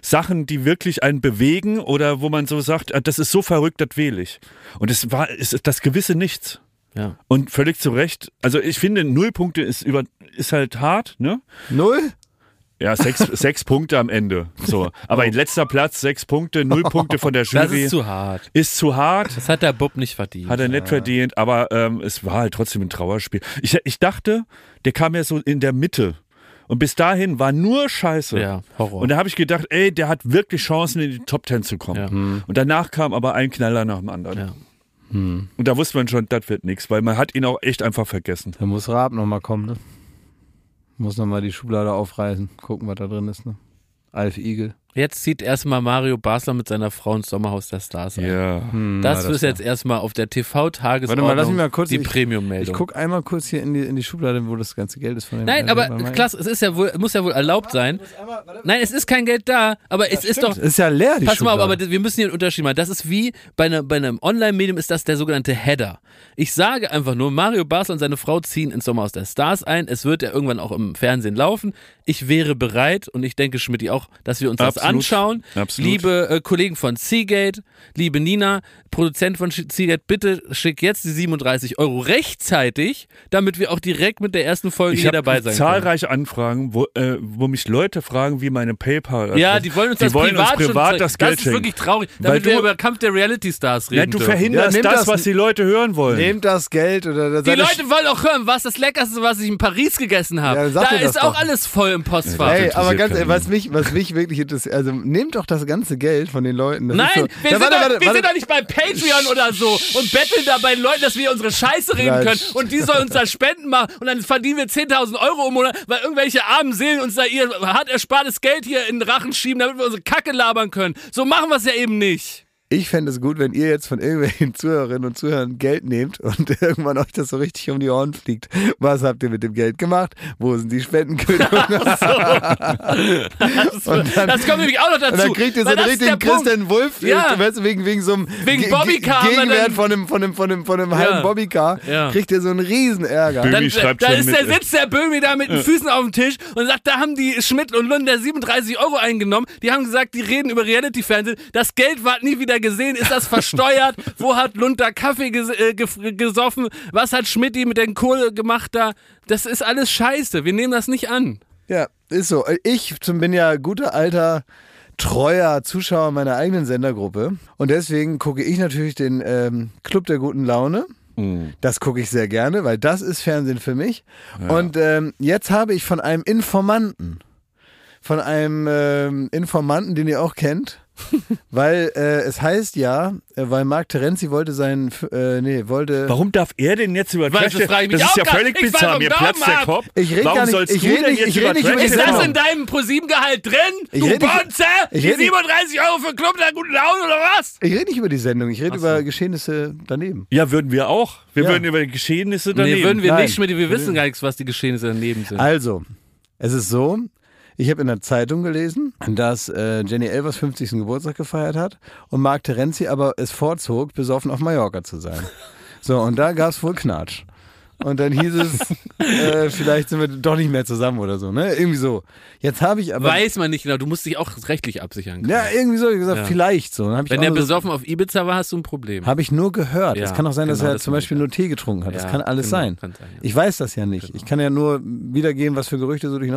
Sachen, die wirklich einen bewegen oder wo man so sagt, ah, das ist so verrückt, das wähle ich. Und es war es ist das gewisse Nichts. Ja. Und völlig zu Recht. Also ich finde, null Punkte ist über ist halt hart, ne? Null? Ja, sechs, sechs Punkte am Ende. So. Aber in letzter Platz, sechs Punkte, null Punkte von der Das Jury. ist zu hart. ist zu hart. Das hat der Bob nicht verdient. Hat er nicht verdient, aber ähm, es war halt trotzdem ein Trauerspiel. Ich, ich dachte, der kam ja so in der Mitte. Und bis dahin war nur Scheiße. Ja, Horror. Und da habe ich gedacht, ey, der hat wirklich Chancen, in die Top Ten zu kommen. Ja. Und danach kam aber ein Knaller nach dem anderen. Ja. Und da wusste man schon, das wird nichts, weil man hat ihn auch echt einfach vergessen. Da muss Raab nochmal kommen, ne? Muss nochmal die Schublade aufreißen, gucken, was da drin ist, ne? Alf Igel. Jetzt zieht erstmal Mario Basler mit seiner Frau ins Sommerhaus der Stars ein. Ja. Hm, Das ist jetzt erstmal auf der TV-Tagesordnung Warte mal, lass mich mal kurz- die ich- Premium-Meldung. Ich guck einmal kurz hier in die, in die Schublade, wo das ganze Geld ist von dem. Nein, äh, aber klasse, es ist ja wohl, muss ja wohl erlaubt sein. Nein, es ist kein Geld da, aber es ist doch. Es ist ja leer, die Pass mal auf, aber das- wir müssen hier einen Unterschied machen. Das ist wie bei, einer, bei einem Online-Medium ist das der sogenannte Header. Ich sage einfach nur, Mario Basler und seine Frau ziehen ins Sommerhaus der Stars ein. Es wird ja irgendwann auch im Fernsehen laufen. Ich wäre bereit und ich denke Schmidt auch, dass wir uns das Absolut. Anschauen. Absolut. Liebe äh, Kollegen von Seagate, liebe Nina, Produzent von Seagate, bitte schick jetzt die 37 Euro rechtzeitig, damit wir auch direkt mit der ersten Folge Ich hier dabei sein können. zahlreiche Anfragen, wo, äh, wo mich Leute fragen, wie meine PayPal. Ja, die wollen uns die das wollen privat, uns privat schon das. Geld Das ist wirklich traurig, Weil damit wir du- über Kampf der Reality Stars reden Ja, du verhinderst Ja, das, das- was die Leute hören wollen. Nehmt das Geld oder Die Leute wollen auch hören, was das Leckerste, was ich in Paris gegessen habe. Ja, da ist auch doch. alles voll im Postfach. Ey, aber ganz ehrlich, was mich, was mich wirklich interessiert, also nehmt doch das ganze Geld von den Leuten. Das Nein, ist so, wir, Ja, sind, warte, doch, warte, wir warte. sind doch nicht bei Patreon oder so und betteln da bei den Leuten, dass wir unsere Scheiße reden Nein. können und die sollen uns da Spenden machen und dann verdienen wir 10.000 Euro im Monat, weil irgendwelche armen Seelen uns da ihr hart erspartes Geld hier in den Rachen schieben, damit wir unsere Kacke labern können. So machen wir es ja eben nicht. Ich fände es gut, wenn ihr jetzt von irgendwelchen Zuhörerinnen und Zuhörern Geld nehmt und irgendwann euch das so richtig um die Ohren fliegt. Was habt ihr mit dem Geld gemacht? Wo sind die Spendenkündungen? Das, Und dann- das kommt nämlich auch noch dazu. Und dann kriegt ihr so einen das richtigen. Christian Wolf, Ja. weißt du, wegen, wegen so einem Wegen Ge- Bobbycar Gegenwert von einem, von einem, von einem, von einem, Ja. halben Bobbycar, Ja. kriegt ihr so einen riesen Ärger. Böhmi Dann, schreibt da schon ist mit, der, äh, sitzt der Böhmi da mit den Füßen auf dem Tisch und sagt, da haben die Schmidt und Lunder 37 Euro eingenommen. Die haben gesagt, die reden über Reality-Fernsehen. Das Geld war nie wieder gesehen. Ist das versteuert? Wo hat Lunder Kaffee ges äh, gesoffen? Was hat Schmidti mit der Kohle gemacht da? Das ist alles scheiße. Wir nehmen das nicht an. Ja, ist so. Ich bin ja guter alter treuer Zuschauer meiner eigenen Sendergruppe und deswegen gucke ich natürlich den ähm, Club der guten Laune. Das gucke ich sehr gerne, weil das ist Fernsehen für mich. Und ähm, jetzt habe ich von einem Informanten, von einem ähm, Informanten, den ihr auch kennt, weil äh, es heißt ja, äh, weil Marc Terenzi wollte seinen, äh, nee, wollte. Warum darf er denn jetzt über Weil, Trash das Das ist ja völlig bizarr. Mir platzt der Kopf. Ich red Warum gar nicht- sollst ich denn nicht- jetzt ich über red nicht Trash über die Ist Sendung. das in deinem ProSieben-Gehalt drin? Ich du Bonze? ich Die red nicht- 37 Euro für Club der guten Laune oder was? ich rede nicht über die Sendung, ich rede über Geschehnisse daneben. Ja, würden wir auch. Wir Ja. würden über die Geschehnisse daneben. Nee, würden wir Nein. nicht, Schmidt. Wir wissen gar nichts, was die Geschehnisse daneben sind. Also, es ist so, ich habe in der Zeitung gelesen, dass äh, Jenny Elvers 50. Geburtstag gefeiert hat und Marc Terenzi aber es vorzog, besoffen auf Mallorca zu sein. So, und da gab es wohl Knatsch. Und dann hieß es, äh, vielleicht sind wir doch nicht mehr zusammen oder so, ne? Irgendwie so. Jetzt habe ich aber. Weiß man nicht genau. Du musst dich auch rechtlich absichern. können. ja, irgendwie so, ich gesagt, Ja. vielleicht so. Dann hab ich Wenn der besoffen auf Ibiza war, hast du ein Problem. Habe ich nur gehört. Ja, es kann auch sein, dass genau, er das zum Beispiel nur Tee getrunken hat. Das Ja, kann alles genau, sein. kann sein. Ich weiß das ja nicht. Genau. Ich kann ja nur wiedergeben, was für Gerüchte so durch.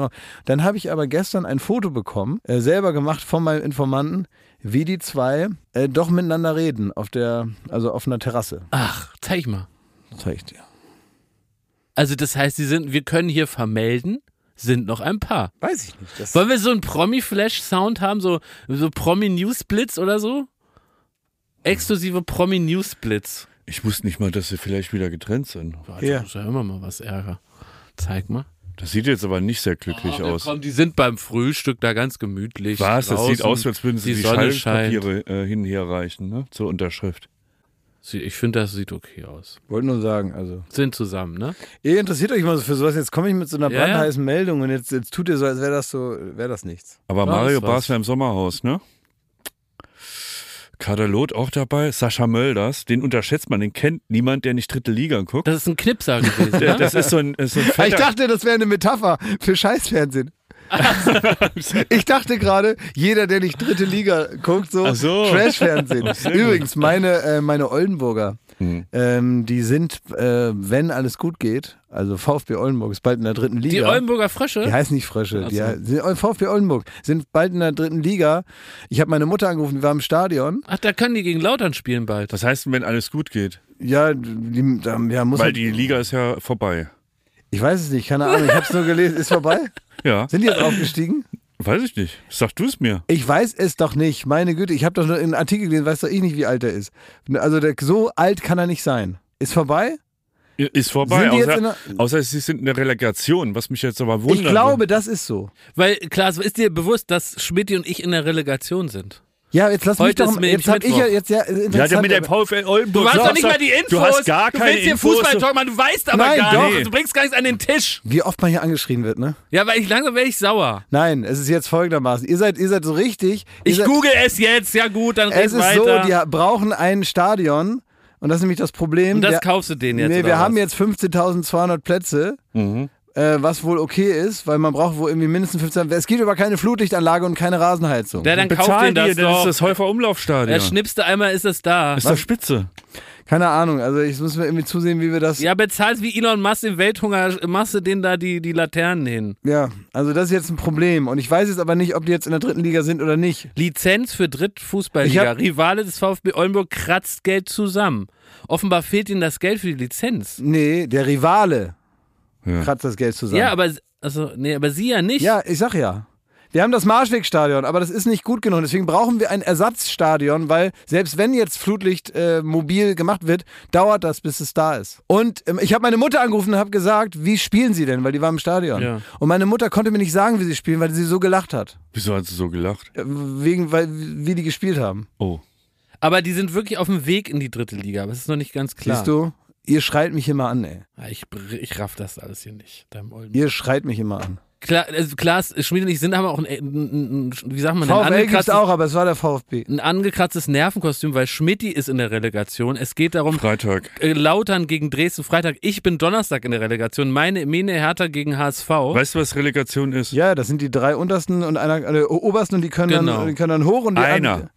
Dann habe ich aber gestern ein Foto bekommen, äh, selber gemacht von meinem Informanten, wie die zwei äh, doch miteinander reden auf der, also auf einer Terrasse. Ach, zeig mal. Das zeig ich dir. Also das heißt, sie sind, wir können hier vermelden, sind noch ein Paar. Weiß ich nicht. Das Wollen wir so einen Promi-Flash-Sound haben, so, so Promi-News-Blitz oder so? Exklusive Promi-News-Blitz. Ich wusste nicht mal, dass sie vielleicht wieder getrennt sind. Warte, Ja. Das ist ja immer mal was Ärger. Zeig mal. Das sieht jetzt aber nicht sehr glücklich Oh, aus. Komm, die sind beim Frühstück da ganz gemütlich. Was? Das sieht draußen. aus, als würden sie die die. Scheidungspapiere äh, hin und her reichen, ne? Zur Unterschrift. Ich finde, das sieht okay aus. wollte nur sagen, also. Sind zusammen, ne? Ihr interessiert euch mal so für sowas. Jetzt komme ich mit so einer Ja, ja. brandheißen Meldung und jetzt, jetzt tut ihr so, als wäre das so, wäre das nichts. Aber Ja, Mario. Basler im Sommerhaus, ne? Kaderlot auch dabei, Sascha Mölders, den unterschätzt man, den kennt niemand, der nicht dritte Liga guckt. Das ist ein Knipser gewesen, ne? das ist so ein, ist so ein Ich dachte, das wäre eine Metapher für Scheißfernsehen. ich dachte gerade, jeder, der nicht dritte Liga guckt, so, so. Trash-Fernsehen. Gut. Übrigens, meine, äh, meine Oldenburger, Hm. ähm, die sind, äh, wenn alles gut geht, also VfB Oldenburg ist bald in der dritten Liga. Die Oldenburger Frösche? Die heißen nicht Frösche. Ach Die so. he- sind, VfB Oldenburg sind bald in der dritten Liga. Ich habe meine Mutter angerufen, die war im Stadion. Ach, da können die gegen Lautern spielen bald. Was heißt denn, wenn alles gut geht? Ja, die, da, ja muss Weil die Liga ist ja vorbei. Ich weiß es nicht, keine Ahnung. Ich habe es nur gelesen. Ist vorbei? Ja, Sind die jetzt aufgestiegen? weiß ich nicht. Sag du es mir. Ich weiß es doch nicht. Meine Güte, ich habe doch nur einen Artikel gelesen, weiß doch ich nicht, wie alt er ist. Also der, so alt kann er nicht sein. Ist vorbei? Ist vorbei. Sind die jetzt außer, in der- außer sie sind in der Relegation, was mich jetzt aber wundert. Ich glaube, das ist so. Weil, Klaas, ist dir bewusst, dass Schmidt und ich in der Relegation sind? Ja, jetzt lass mich Heute doch ist mal, nämlich jetzt hab ich ja jetzt ja Ja, interessant, der mit der VfL Oldenburg. Du hast doch nicht mal die Infos. Du hast gar du keine willst hier. Fußball machen, du weißt aber Nein, gar doch. nicht. Du bringst gar nichts an den Tisch. wie oft man hier angeschrien wird, ne? Ja, weil ich langsam werde ich sauer. Nein, es ist jetzt folgendermaßen. Ihr seid, ihr seid so richtig. Ihr Ich seid, google es jetzt. Ja gut, dann red Es ist weiter. so, die brauchen ein Stadion. Und das ist nämlich das Problem. und das Wir- kaufst du denen jetzt, Nee, wir was? haben jetzt 15.200 Plätze. Mhm. Äh, was wohl okay ist, weil man braucht wohl irgendwie mindestens 15. Es gibt aber keine Flutlichtanlage und keine Rasenheizung. Ja, dann kauf Bezahl den das dir, das doch. ist das Häufer Umlaufstadion. Er schnipste einmal, ist es da. ist doch spitze. Keine Ahnung, also ich muss mir irgendwie zusehen, wie wir das. Ja, bezahlst wie Elon Musk im Welthunger, machst du denen da die, die Laternen hin. Ja, also das ist jetzt ein Problem. Und ich weiß jetzt aber nicht, ob die jetzt in der dritten Liga sind oder nicht. Lizenz für Ich Drittfußballliga. hab- Rivale des VfB Oldenburg kratzt Geld zusammen. Offenbar fehlt ihnen das Geld für die Lizenz. Nee, der Rivale Ja. kratzt das Geld zusammen. Ja, aber also nee, aber sie ja nicht. Ja, ich sag ja. Wir haben das Marschwegstadion, aber das ist nicht gut genug. Deswegen brauchen wir ein Ersatzstadion, weil selbst wenn jetzt Flutlicht äh, mobil gemacht wird, dauert das, bis es da ist. Und ähm, ich habe meine Mutter angerufen und habe gesagt, wie spielen sie denn? Weil die war im Stadion. Ja. Und meine Mutter konnte mir nicht sagen, wie sie spielen, weil sie so gelacht hat. Wieso hat sie so gelacht? Äh, Wegen, weil, wie die gespielt haben. Oh. Aber die sind wirklich auf dem Weg in die dritte Liga, aber es ist noch nicht ganz klar. Siehst du? Ihr schreit mich immer an, ey. Ich, ich raff das alles hier nicht. Deinem Olden. Ihr schreit mich immer an. Klar, also Klaas, Schmied und ich sind aber auch ein, ein, ein, ein wie sagt man, ein VfL gibt's angekratztes, auch, aber es war der VfB. ein angekratztes Nervenkostüm, weil Schmidti ist in der Relegation. Es geht darum, Freitag. äh, Lautern gegen Dresden Freitag. Ich bin Donnerstag in der Relegation. Meine Mene Hertha gegen HSV. Weißt du, was Relegation ist? Ja, das sind die drei untersten und einer äh, obersten und die können, Genau. dann, die können dann hoch und die Einer. anderen-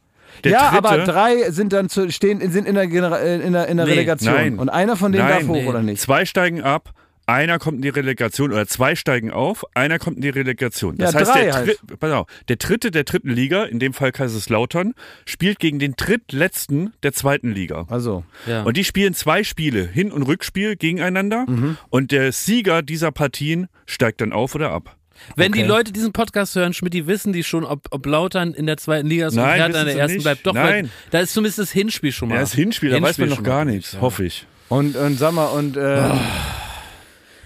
Der ja, dritte, aber drei sind dann zu, stehen sind in der, Genera in der, in der Nee, Relegation. nein. Und einer von denen Nein, darf hoch nee. oder nicht? Zwei steigen ab, einer kommt in die Relegation oder zwei steigen auf, einer kommt in die Relegation. Das Ja, heißt, drei der, halt. Auf, der dritte der dritten Liga, in dem Fall Kaiserslautern, spielt gegen den drittletzten der zweiten Liga. Also, ja. Und die spielen zwei Spiele, Hin- und Rückspiel gegeneinander. Mhm. Und der Sieger dieser Partien steigt dann auf oder ab. Wenn die Okay. Leute diesen Podcast hören, Schmidt, die wissen die schon, ob, ob Lautern in der zweiten Liga ist und Nein, Hertha in der ersten nicht. bleibt. Doch, weil Nein. da ist zumindest das Hinspiel schon mal. Ja, das Hinspiel, da weiß man noch gar nichts, ja. hoffe ich. und, und sag mal, und, äh,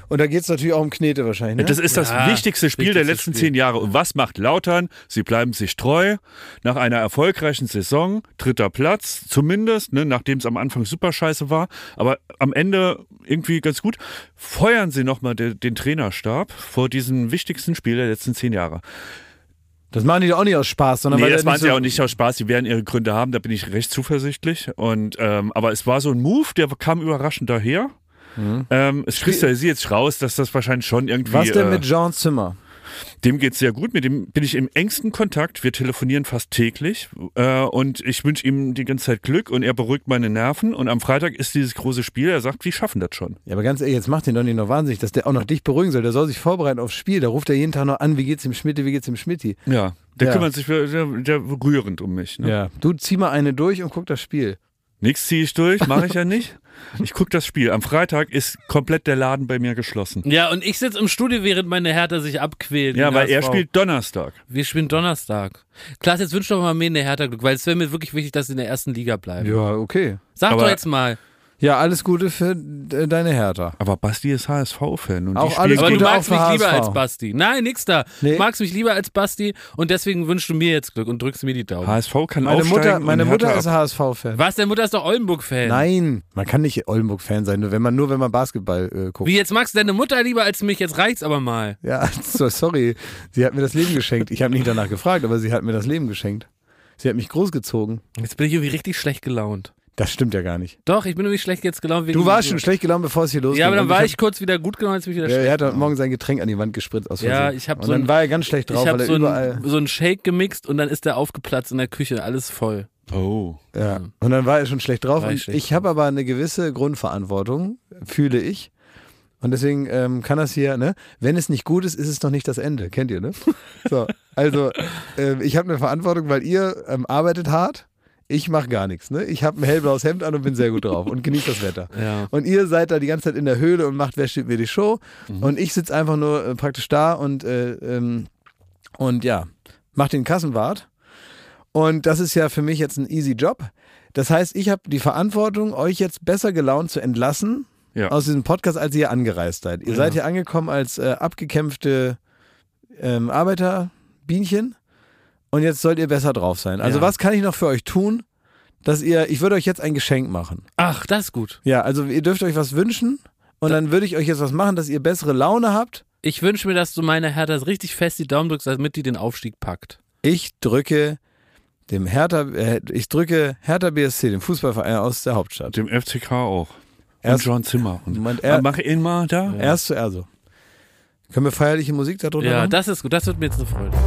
und da geht's natürlich auch um Knete wahrscheinlich, ne? Das ist das Ja, wichtigste Spiel der letzten Spiel. zehn Jahre. Und was macht Lautern? Sie bleiben sich treu. Nach einer erfolgreichen Saison, dritter Platz, zumindest, ne, nachdem es am Anfang super scheiße war, aber am Ende irgendwie ganz gut, feuern sie nochmal den, den Trainerstab vor diesem wichtigsten Spiel der letzten zehn Jahre. das machen die doch auch nicht aus Spaß, sondern Nee, weil das machen sie so, auch nicht aus Spaß. Sie werden ihre Gründe haben, da bin ich recht zuversichtlich. Und, ähm, aber es war so ein Move, der kam überraschend daher. Ähm, es kristallisiert jetzt raus, dass das wahrscheinlich schon irgendwie. Was denn äh, mit Jean Zimmer? Dem geht's sehr gut. Mit dem bin ich im engsten Kontakt. Wir telefonieren fast täglich. Äh, und ich wünsche ihm die ganze Zeit Glück und er beruhigt meine Nerven. Und am Freitag ist dieses große Spiel. Er sagt, wir schaffen das schon. Ja, aber ganz ehrlich, jetzt macht den doch nicht noch wahnsinnig, dass der auch noch dich beruhigen soll. Der soll sich vorbereiten aufs Spiel. Da ruft er jeden Tag noch an, wie geht's dem Schmidt, wie geht's dem Schmidti? Ja. Der Ja. kümmert sich der, der rührend um mich. Ne? Ja. Du zieh mal eine durch und guck das Spiel. Nichts ziehe ich durch, mache ich ja nicht. Ich gucke das Spiel. Am Freitag ist komplett der Laden bei mir geschlossen. Ja, und ich sitze im Studio, während meine Hertha sich abquält. Ja, weil er spielt Donnerstag. Wir spielen Donnerstag. Klaas, jetzt wünsch doch mal mir eine Hertha Glück, weil es wäre mir wirklich wichtig, dass sie in der ersten Liga bleiben. Ja, okay. Sag Aber- doch jetzt mal. Ja, alles Gute für äh, deine Hertha. Aber Basti ist HSV-Fan. und die Auch spielen alles Aber du Gute auch magst mich lieber HSV. als Basti. Nein, nix da. Nee. Du magst mich lieber als Basti und deswegen wünschst du mir jetzt Glück und drückst mir die Daumen. HSV kann Meine aufsteigen Mutter, meine Mutter ist HSV-Fan. Was? Deine Mutter ist doch Oldenburg-Fan. Nein, man kann nicht Oldenburg-Fan sein, nur wenn man, nur wenn man Basketball äh, guckt. Wie, jetzt magst du deine Mutter lieber als mich? Jetzt reicht's aber mal. Ja, so, sorry. Sie hat mir das Leben geschenkt. Ich habe nicht danach gefragt, aber sie hat mir das Leben geschenkt. Sie hat mich großgezogen. Jetzt bin ich irgendwie richtig schlecht gelaunt. Das stimmt ja gar nicht. Doch, ich bin irgendwie schlecht jetzt gelaunt. Wegen Du warst schon schlecht gelaunt, bevor es hier losging. Ja, aber dann war ich kurz wieder gut gelaunt, jetzt bin ich wieder Ja, schlecht. er hat heute Morgen sein Getränk an die Wand gespritzt aus Ja, Versehen. ich hab Und so dann ein- war er ganz schlecht drauf, ich habe weil er so, überall. ein, so einen Shake gemixt und dann ist der aufgeplatzt in der Küche, alles voll. Oh. Ja. Und dann war er schon schlecht drauf. Ich ich habe aber eine gewisse Grundverantwortung, fühle ich. Und deswegen ähm, kann das hier, ne? Wenn es nicht gut ist, ist es noch nicht das Ende. Kennt ihr, ne? So, also ähm, ich habe eine Verantwortung, weil ihr ähm, arbeitet hart. Ich mache gar nichts, ne? Ich habe ein hellblaues Hemd an und bin sehr gut drauf und genieße das Wetter. Ja. Und ihr seid da die ganze Zeit in der Höhle und macht Wer steht mir die Show. Und ich sitze einfach nur äh, praktisch da und, äh, ähm, und ja, mach den Kassenwart. Und das ist ja für mich jetzt ein easy Job. Das heißt, ich habe die Verantwortung, euch jetzt besser gelaunt zu entlassen Ja. aus diesem Podcast, als ihr angereist seid. Ihr seid hier angekommen als äh, abgekämpfte ähm, Arbeiterbienchen und jetzt sollt ihr besser drauf sein. Also Ja. was kann ich noch für euch tun, dass ihr, ich würde euch jetzt ein Geschenk machen. Ach, das ist gut. Ja, also ihr dürft euch was wünschen und dann würde ich euch jetzt was machen, dass ihr bessere Laune habt. Ich wünsche mir, dass du meine Hertha richtig fest die Daumen drückst, damit die den Aufstieg packt. Ich drücke dem Hertha, äh, ich drücke Hertha BSC, dem Fußballverein aus der Hauptstadt. Dem FCK auch. Erst- und John Zimmer. Und, Moment, er, mach ihn mal da. erst zu Erso. Können wir feierliche Musik darunter Ja, machen? das ist gut. Das wird mir jetzt eine Freude.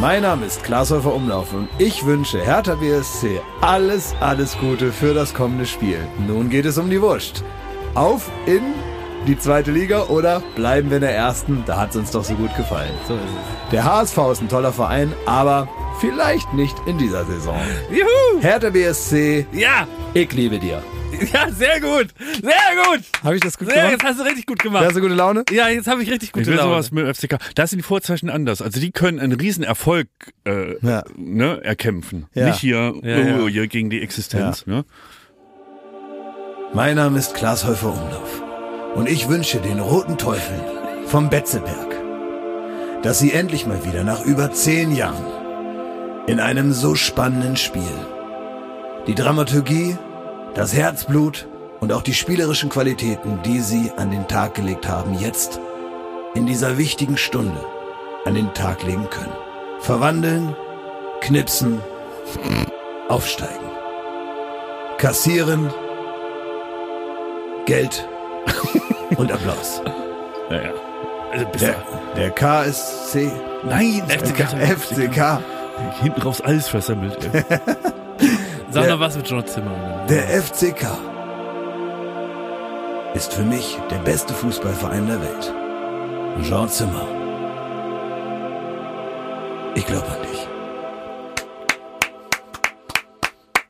Mein Name ist Glashäufer Umlauf und ich wünsche Hertha BSC alles, alles Gute für das kommende Spiel. Nun geht es um die Wurst. Auf in die zweite Liga oder bleiben wir in der ersten? Da hat es uns doch so gut gefallen. So ist es. Der HSV ist ein toller Verein, aber vielleicht nicht in dieser Saison. Juhu! Hertha BSC, Ja! ich liebe dir. Ja, sehr gut! Sehr gut! Habe ich das gut Sehr, gemacht? jetzt hast du richtig gut Hast gemacht. du gute Laune? Ja, jetzt habe ich richtig Ich gute will Laune. sowas mit dem FCK. Da sind die Vorzeichen anders. Also die können einen Riesenerfolg äh, Ja. ne, erkämpfen. Ja. Nicht hier, Ja, ja. oh, hier gegen die Existenz. Ne? Mein Name ist Klaas Häufer Umlauf und ich wünsche den Roten Teufeln vom Betzeberg, dass sie endlich mal wieder nach über zehn Jahren in einem so spannenden Spiel Die Dramaturgie, das Herzblut und auch die spielerischen Qualitäten, die sie an den Tag gelegt haben, jetzt in dieser wichtigen Stunde an den Tag legen können. Verwandeln, knipsen, aufsteigen. Kassieren, Geld und Applaus. Naja. Also Der, der KSC, Nein, FCK, FCK, Hinten raus alles versammelt. Sag Der- noch was mit John Zimmer. der FCK ist für mich der beste Fußballverein der Welt. Jean Zimmer. Ich glaube an dich.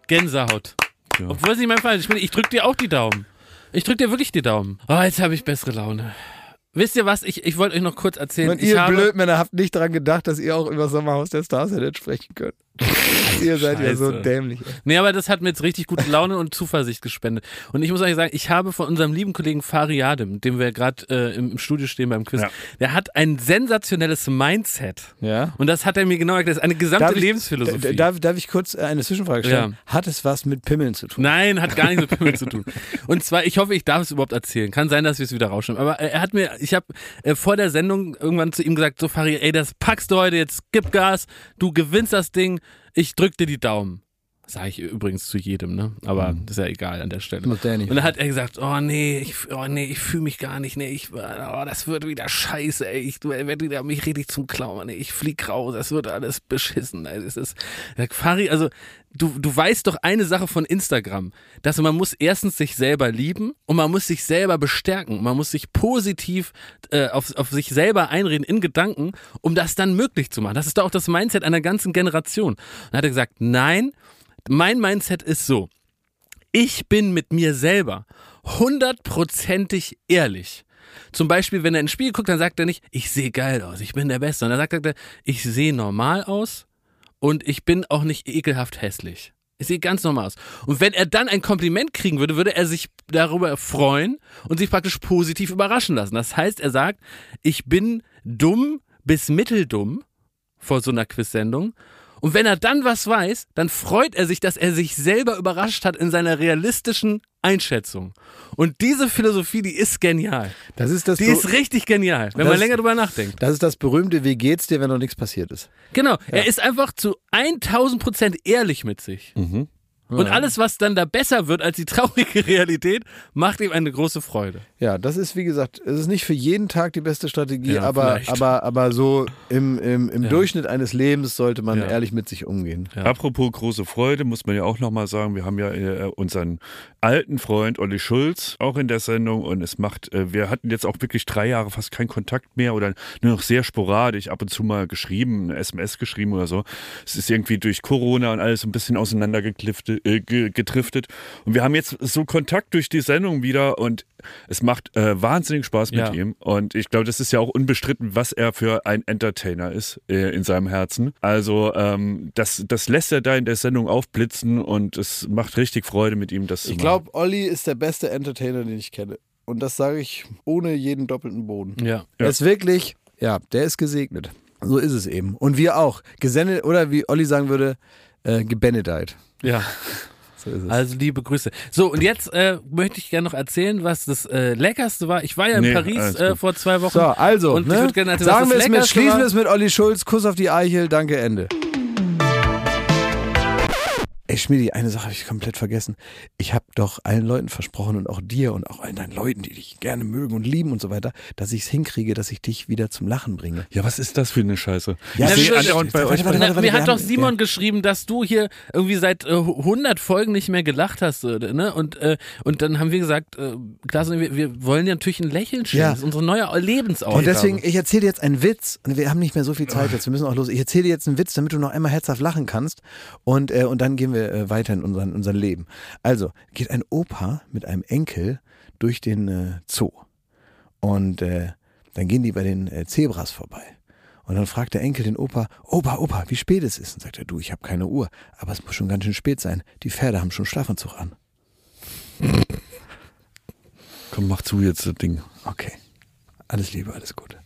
Gänsehaut. Ja. Obwohl es nicht mein Fall ist. Ich, ich drück dir auch die Daumen. Ich drück dir wirklich die Daumen. Oh, jetzt habe ich bessere Laune. Wisst ihr was? Ich, ich wollte euch noch kurz erzählen. Und ich ihr Blödmänner habt nicht daran gedacht, dass ihr auch über Sommerhaus der Stars hättet sprechen können. ihr seid ja so Scheiße. dämlich. Nee, aber das hat mir jetzt richtig gute Laune und Zuversicht gespendet. Und ich muss euch sagen, ich habe von unserem lieben Kollegen Fari Yadim, mit dem wir gerade äh, im, im Studio stehen beim Quiz, Ja. der hat ein sensationelles Mindset. Ja. Und das hat er mir genau erklärt. Das ist eine gesamte Darf ich- Lebensphilosophie. D- Darf, darf ich kurz äh, eine Zwischenfrage stellen? Hat es was mit Pimmeln zu tun? Nein, hat gar nichts mit Pimmel zu tun. Und zwar, ich hoffe, ich darf es überhaupt erzählen. Kann sein, dass wir es wieder rausschneiden. Aber äh, er hat mir, ich habe äh, vor der Sendung irgendwann zu ihm gesagt, so Fari, ey, das packst du heute, jetzt gib Gas, du gewinnst das Ding, ich drück dir die Daumen. Sage ich übrigens zu jedem, ne? Aber Mhm. das ist ja egal an der Stelle. Und dann hat er gesagt, oh nee, ich, oh nee, ich fühle mich gar nicht, nee, ich, oh, das wird wieder scheiße, ey, ich werde wieder mich richtig zum Clown, ey, ich flieg raus, das wird alles beschissen, ey, das ist, Fari, also, du, du weißt doch eine Sache von Instagram, dass man muss erstens sich selber lieben und man muss sich selber bestärken, man muss sich positiv äh, auf, auf sich selber einreden in Gedanken, um das dann möglich zu machen. Das ist doch auch das Mindset einer ganzen Generation. Und dann hat er gesagt, nein, mein Mindset ist so, ich bin mit mir selber hundertprozentig ehrlich. Zum Beispiel, wenn er ins Spiel guckt, dann sagt er nicht, ich sehe geil aus, ich bin der Beste. Und dann sagt er, ich sehe normal aus und ich bin auch nicht ekelhaft hässlich. Ich sehe ganz normal aus. Und wenn er dann ein Kompliment kriegen würde, würde er sich darüber freuen und sich praktisch positiv überraschen lassen. Das heißt, er sagt, ich bin dumm bis mitteldumm vor so einer Quiz-Sendung. Und wenn er dann was weiß, dann freut er sich, dass er sich selber überrascht hat in seiner realistischen Einschätzung. Und diese Philosophie, die ist genial. Das ist das, Die Be- ist richtig genial, wenn Das- man länger drüber nachdenkt. das ist das berühmte, wie geht's dir, wenn noch nichts passiert ist? Genau, er ist einfach zu 1000 Prozent ehrlich mit sich. Und alles, was dann da besser wird als die traurige Realität, macht ihm eine große Freude. Ja, das ist wie gesagt, es ist nicht für jeden Tag die beste Strategie, Ja, aber, vielleicht. aber, aber so im, im, im Ja. Durchschnitt eines Lebens sollte man Ja. ehrlich mit sich umgehen. Ja. Apropos große Freude, muss man ja auch nochmal sagen, wir haben ja äh, unseren alten Freund Olli Schulz auch in der Sendung und es macht, äh, wir hatten jetzt auch wirklich drei Jahre fast keinen Kontakt mehr oder nur noch sehr sporadisch, ab und zu mal geschrieben, eine SMS geschrieben oder so. Es ist irgendwie durch Corona und alles ein bisschen auseinandergekliftet, äh, ge- getriftet und wir haben jetzt so Kontakt durch die Sendung wieder und es macht äh, wahnsinnig Spaß mit Ja. ihm und ich glaube, das ist ja auch unbestritten, was er für ein Entertainer ist äh, in seinem Herzen. Also ähm, das, das lässt er da in der Sendung aufblitzen und es macht richtig Freude mit ihm, das zu Ich glaube, Olli ist der beste Entertainer, den ich kenne. Und das sage ich ohne jeden doppelten Boden. Ja. Er ist wirklich, ja, der ist gesegnet. So ist es eben. Und wir auch. Gesendet, oder wie Olli sagen würde, äh, gebenedeit. Ja. So ist es. Also liebe Grüße. So, und jetzt äh, möchte ich gerne noch erzählen, was das äh, Leckerste war. Ich war ja in Nee, Paris äh, vor zwei Wochen. so, also, Und ich ne? würd gerne erzählen, was sagen das wir es mit, schließen wir es mit Olli Schulz, Kuss auf die Eichel, danke, Ende. Ey, Schmidi, eine Sache habe ich komplett vergessen. Ich habe doch allen Leuten versprochen und auch dir und auch allen deinen Leuten, die dich gerne mögen und lieben und so weiter, dass ich es hinkriege, dass ich dich wieder zum Lachen bringe. ja, was ist das für eine Scheiße? Ja, ich ist- andauernd bei warte, euch. warte, Na, warte, mir wir hat doch Simon ja. geschrieben, dass du hier irgendwie seit äh, 100 Folgen nicht mehr gelacht hast, äh, ne? Und äh, und dann haben wir gesagt, äh, Klaas, und wir, wir wollen dir natürlich ein Lächeln schenken. Ja. Das ist unsere neue Lebensaufgabe. Und deswegen, ich erzähle dir jetzt einen Witz. Und wir haben nicht mehr so viel Zeit jetzt. Wir müssen auch los. Ich erzähle dir jetzt einen Witz, damit du noch einmal herzhaft lachen kannst. Und, äh, und dann gehen wir äh, weiter in unseren, unser Leben. Also, geht ein Opa mit einem Enkel durch den äh, Zoo. Und äh, dann gehen die bei den äh, Zebras vorbei. Und dann fragt der Enkel den Opa, Opa, Opa, wie spät es ist. Und sagt er, du, ich habe keine Uhr. Aber es muss schon ganz schön spät sein. Die Pferde haben schon Schlafanzug an. Komm, mach zu jetzt das Ding. Okay. Alles Liebe, alles Gute.